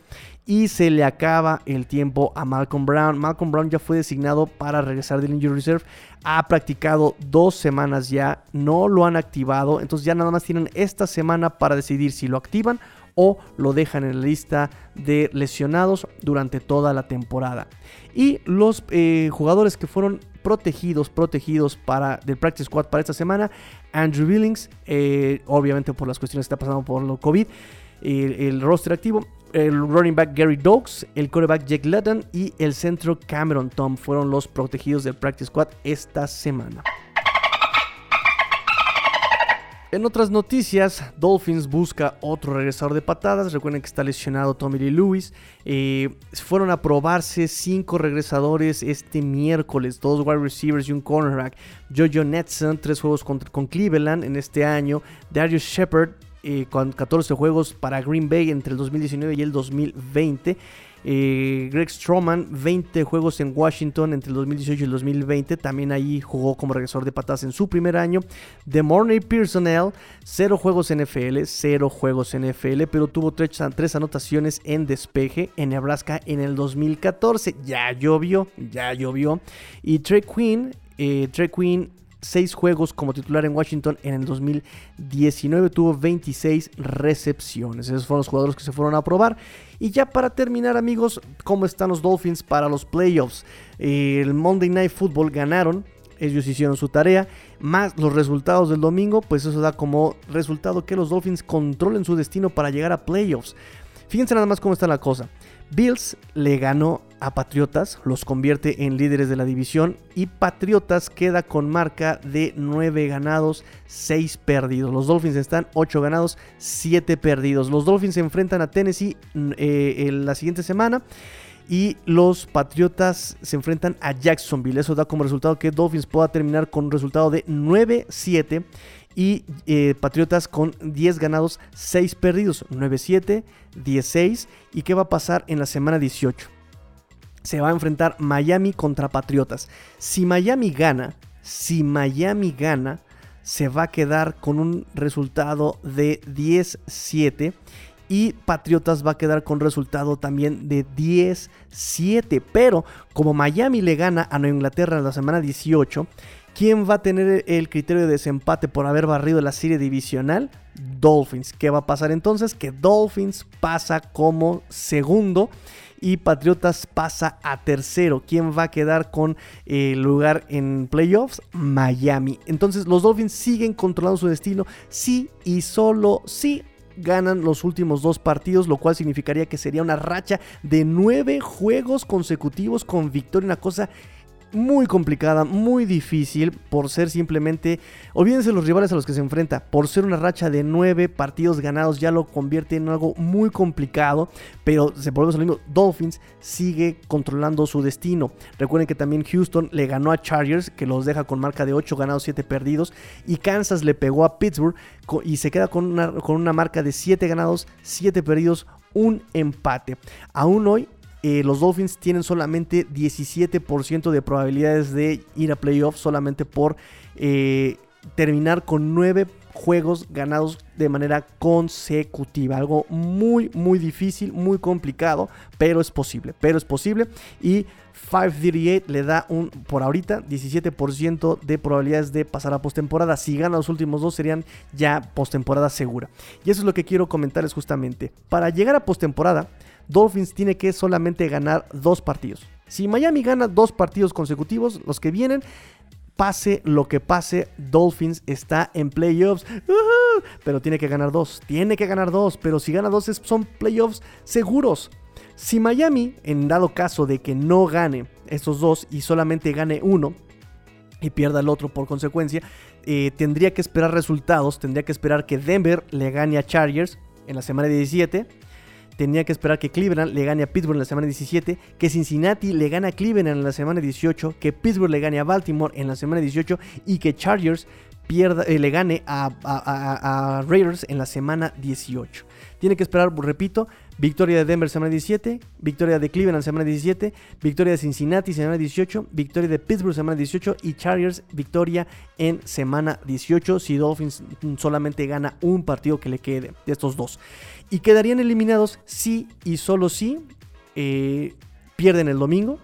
Y se le acaba el tiempo a Malcolm Brown. Malcolm Brown ya fue designado para regresar del Injury Reserve. Ha practicado dos semanas ya. No lo han activado. Entonces ya nada más tienen esta semana para decidir si lo activan o lo dejan en la lista de lesionados durante toda la temporada. Y los eh, jugadores que fueron protegidos, protegidos para del Practice Squad para esta semana, Andrew Billings, eh, obviamente por las cuestiones que está pasando por lo COVID, el, roster activo, el running back Gary Dogs, el quarterback Jake Lutton y el centro Cameron Tom fueron los protegidos del Practice Squad esta semana. En otras noticias, Dolphins busca otro regresador de patadas. Recuerden que está lesionado Tommy Lee Lewis. Eh, fueron a probarse cinco regresadores este miércoles: dos wide receivers y un cornerback. Jojo Netson, tres juegos con, Cleveland en este año. Darius Shepard, eh, con 14 juegos para Green Bay entre el 2019 y el 2020. Greg Stroman, 20 juegos en Washington entre el 2018 y el 2020. También ahí jugó como regresor de patadas en su primer año. De Morney Personnel, 0 juegos en NFL, 0 juegos en NFL, pero tuvo 3, anotaciones en despeje en Nebraska en el 2014. Ya llovió, ya llovió. Y Trey Quinn, eh, Trey Quinn 6 juegos como titular en Washington en el 2019. Tuvo 26 recepciones. Esos fueron los jugadores que se fueron a probar. Y ya para terminar, amigos, ¿cómo están los Dolphins para los playoffs? el Monday Night Football ganaron. Ellos hicieron su tarea. Más los resultados del domingo, pues eso da como resultado que los Dolphins controlen su destino para llegar a playoffs. Fíjense nada más cómo está la cosa. Bills le ganó a Patriotas, los convierte en líderes de la división y Patriotas queda con marca de 9 ganados, 6 perdidos. Los Dolphins están 8 ganados, 7 perdidos. Los Dolphins se enfrentan a Tennessee mm, eh, en la siguiente semana. Y los Patriotas se enfrentan a Jacksonville. Eso da como resultado que Dolphins pueda terminar con un resultado de 9-7 y eh, Patriotas con 10 ganados, 6 perdidos, 9-7, 10-6. ¿Y qué va a pasar en la semana 18? Se va a enfrentar Miami contra Patriotas. Si Miami gana, si Miami gana, se va a quedar con un resultado de 10-7 y Patriotas va a quedar con resultado también de 10-7. Pero como Miami le gana a Nueva Inglaterra en la semana 18, ¿Quién va a tener el criterio de desempate por haber barrido la serie divisional? Dolphins. ¿Qué va a pasar entonces? Que Dolphins pasa como segundo y Patriotas pasa a tercero. ¿Quién va a quedar con el eh, lugar en playoffs? Miami. Entonces los Dolphins siguen controlando su destino, sí y solo sí ganan los últimos dos partidos, lo cual significaría que sería una racha de nueve juegos consecutivos con victoria, una cosa muy complicada, muy difícil por ser simplemente, olvídense los rivales a los que se enfrenta, por ser una racha de nueve partidos ganados ya lo convierte en algo muy complicado, pero se volvemos al mismo, Dolphins sigue controlando su destino. Recuerden que también Houston le ganó a Chargers, que los deja con marca de 8 ganados, 7 perdidos, y Kansas le pegó a Pittsburgh y se queda con una, con una marca de 7 ganados, 7 perdidos, un empate. Aún hoy eh, los Dolphins tienen solamente 17% de probabilidades de ir a playoffs solamente por eh, terminar con 9 juegos ganados de manera consecutiva. Algo muy, muy difícil, muy complicado, pero es posible. Pero es posible. Y 538 le da un, por ahorita, 17% de probabilidades de pasar a postemporada. Si gana los últimos dos, serían ya postemporada segura. Y eso es lo que quiero comentarles justamente. Para llegar a postemporada Dolphins tiene que solamente ganar dos partidos. Si Miami gana dos partidos consecutivos, los que vienen, pase lo que pase, Dolphins está en playoffs. pero tiene que ganar dos. Tiene que ganar dos. Pero si gana dos, son playoffs seguros. Si Miami, en dado caso de que no gane esos dos y solamente gane uno y pierda el otro por consecuencia, eh, tendría que esperar resultados. Tendría que esperar que Denver le gane a Chargers en la semana 17 tenía que esperar que Cleveland le gane a Pittsburgh en la semana 17, que Cincinnati le gane a Cleveland en la semana 18, que Pittsburgh le gane a Baltimore en la semana 18 y que Chargers pierda, eh, le gane a, Raiders en la semana 18. Tiene que esperar, repito, victoria de Denver semana 17, victoria de Cleveland semana 17, victoria de Cincinnati semana 18, victoria de Pittsburgh semana 18 y Chargers victoria en semana 18 si Dolphins solamente gana un partido que le quede de estos dos y quedarían eliminados si y solo si eh, pierden el domingo,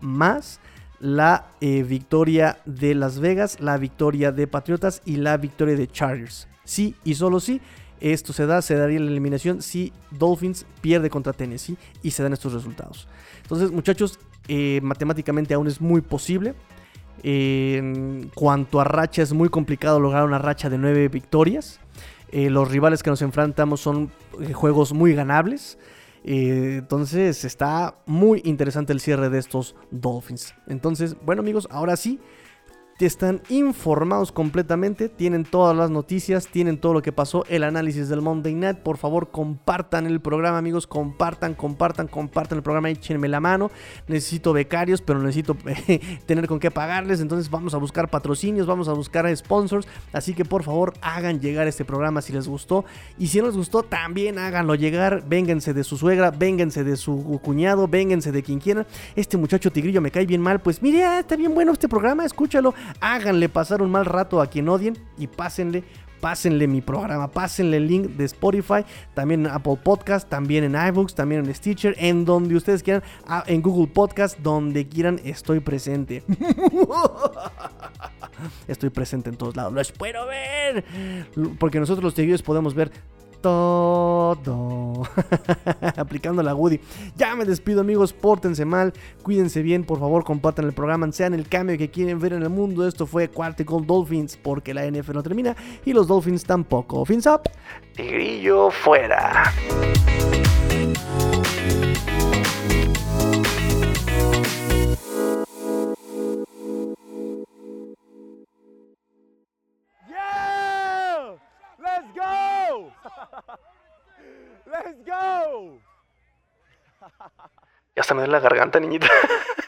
más la eh, victoria de Las Vegas, la victoria de Patriotas y la victoria de Chargers. Sí y solo si esto se da, se daría la eliminación si Dolphins pierde contra Tennessee y se dan estos resultados. Entonces, muchachos, eh, matemáticamente aún es muy posible. en cuanto a racha, es muy complicado lograr una racha de nueve victorias. Eh, los rivales que nos enfrentamos son eh, juegos muy ganables. Eh, entonces está muy interesante el cierre de estos Dolphins. Entonces, bueno amigos, ahora sí, están informados completamente, tienen todas las noticias, tienen todo lo que pasó, el análisis del Monday Night. Por favor, compartan el programa, amigos, compartan, compartan, compartan el programa, échenme la mano. Necesito becarios, pero necesito tener con qué pagarles. Entonces, vamos a buscar patrocinios, vamos a buscar sponsors. Así que por favor, hagan llegar este programa si les gustó. Y si no les gustó, también háganlo llegar. Vénganse de su suegra, vénganse de su cuñado, vénganse de quien quieran. Este muchacho tigrillo me cae bien mal. Pues mire, ah, está bien bueno este programa, escúchalo háganle pasar un mal rato a quien odien y pásenle pásenle mi programa, pásenle el link de Spotify, también en Apple Podcast, también en iBooks, también en Stitcher, en donde ustedes quieran, ah, en Google Podcast, donde quieran, estoy presente. estoy presente en todos lados. Lo espero ver. Porque nosotros los seguidores podemos ver todo. Aplicando la Woody. Ya me despido, amigos. Pórtense mal. Cuídense bien. Por favor, compartan el programa. Sean el cambio que quieren ver en el mundo. Esto fue Quarticle Dolphins. Porque la NF no termina. Y los Dolphins tampoco. Fins up. Tigrillo fuera. Let's go. Ya se me da la garganta, niñita.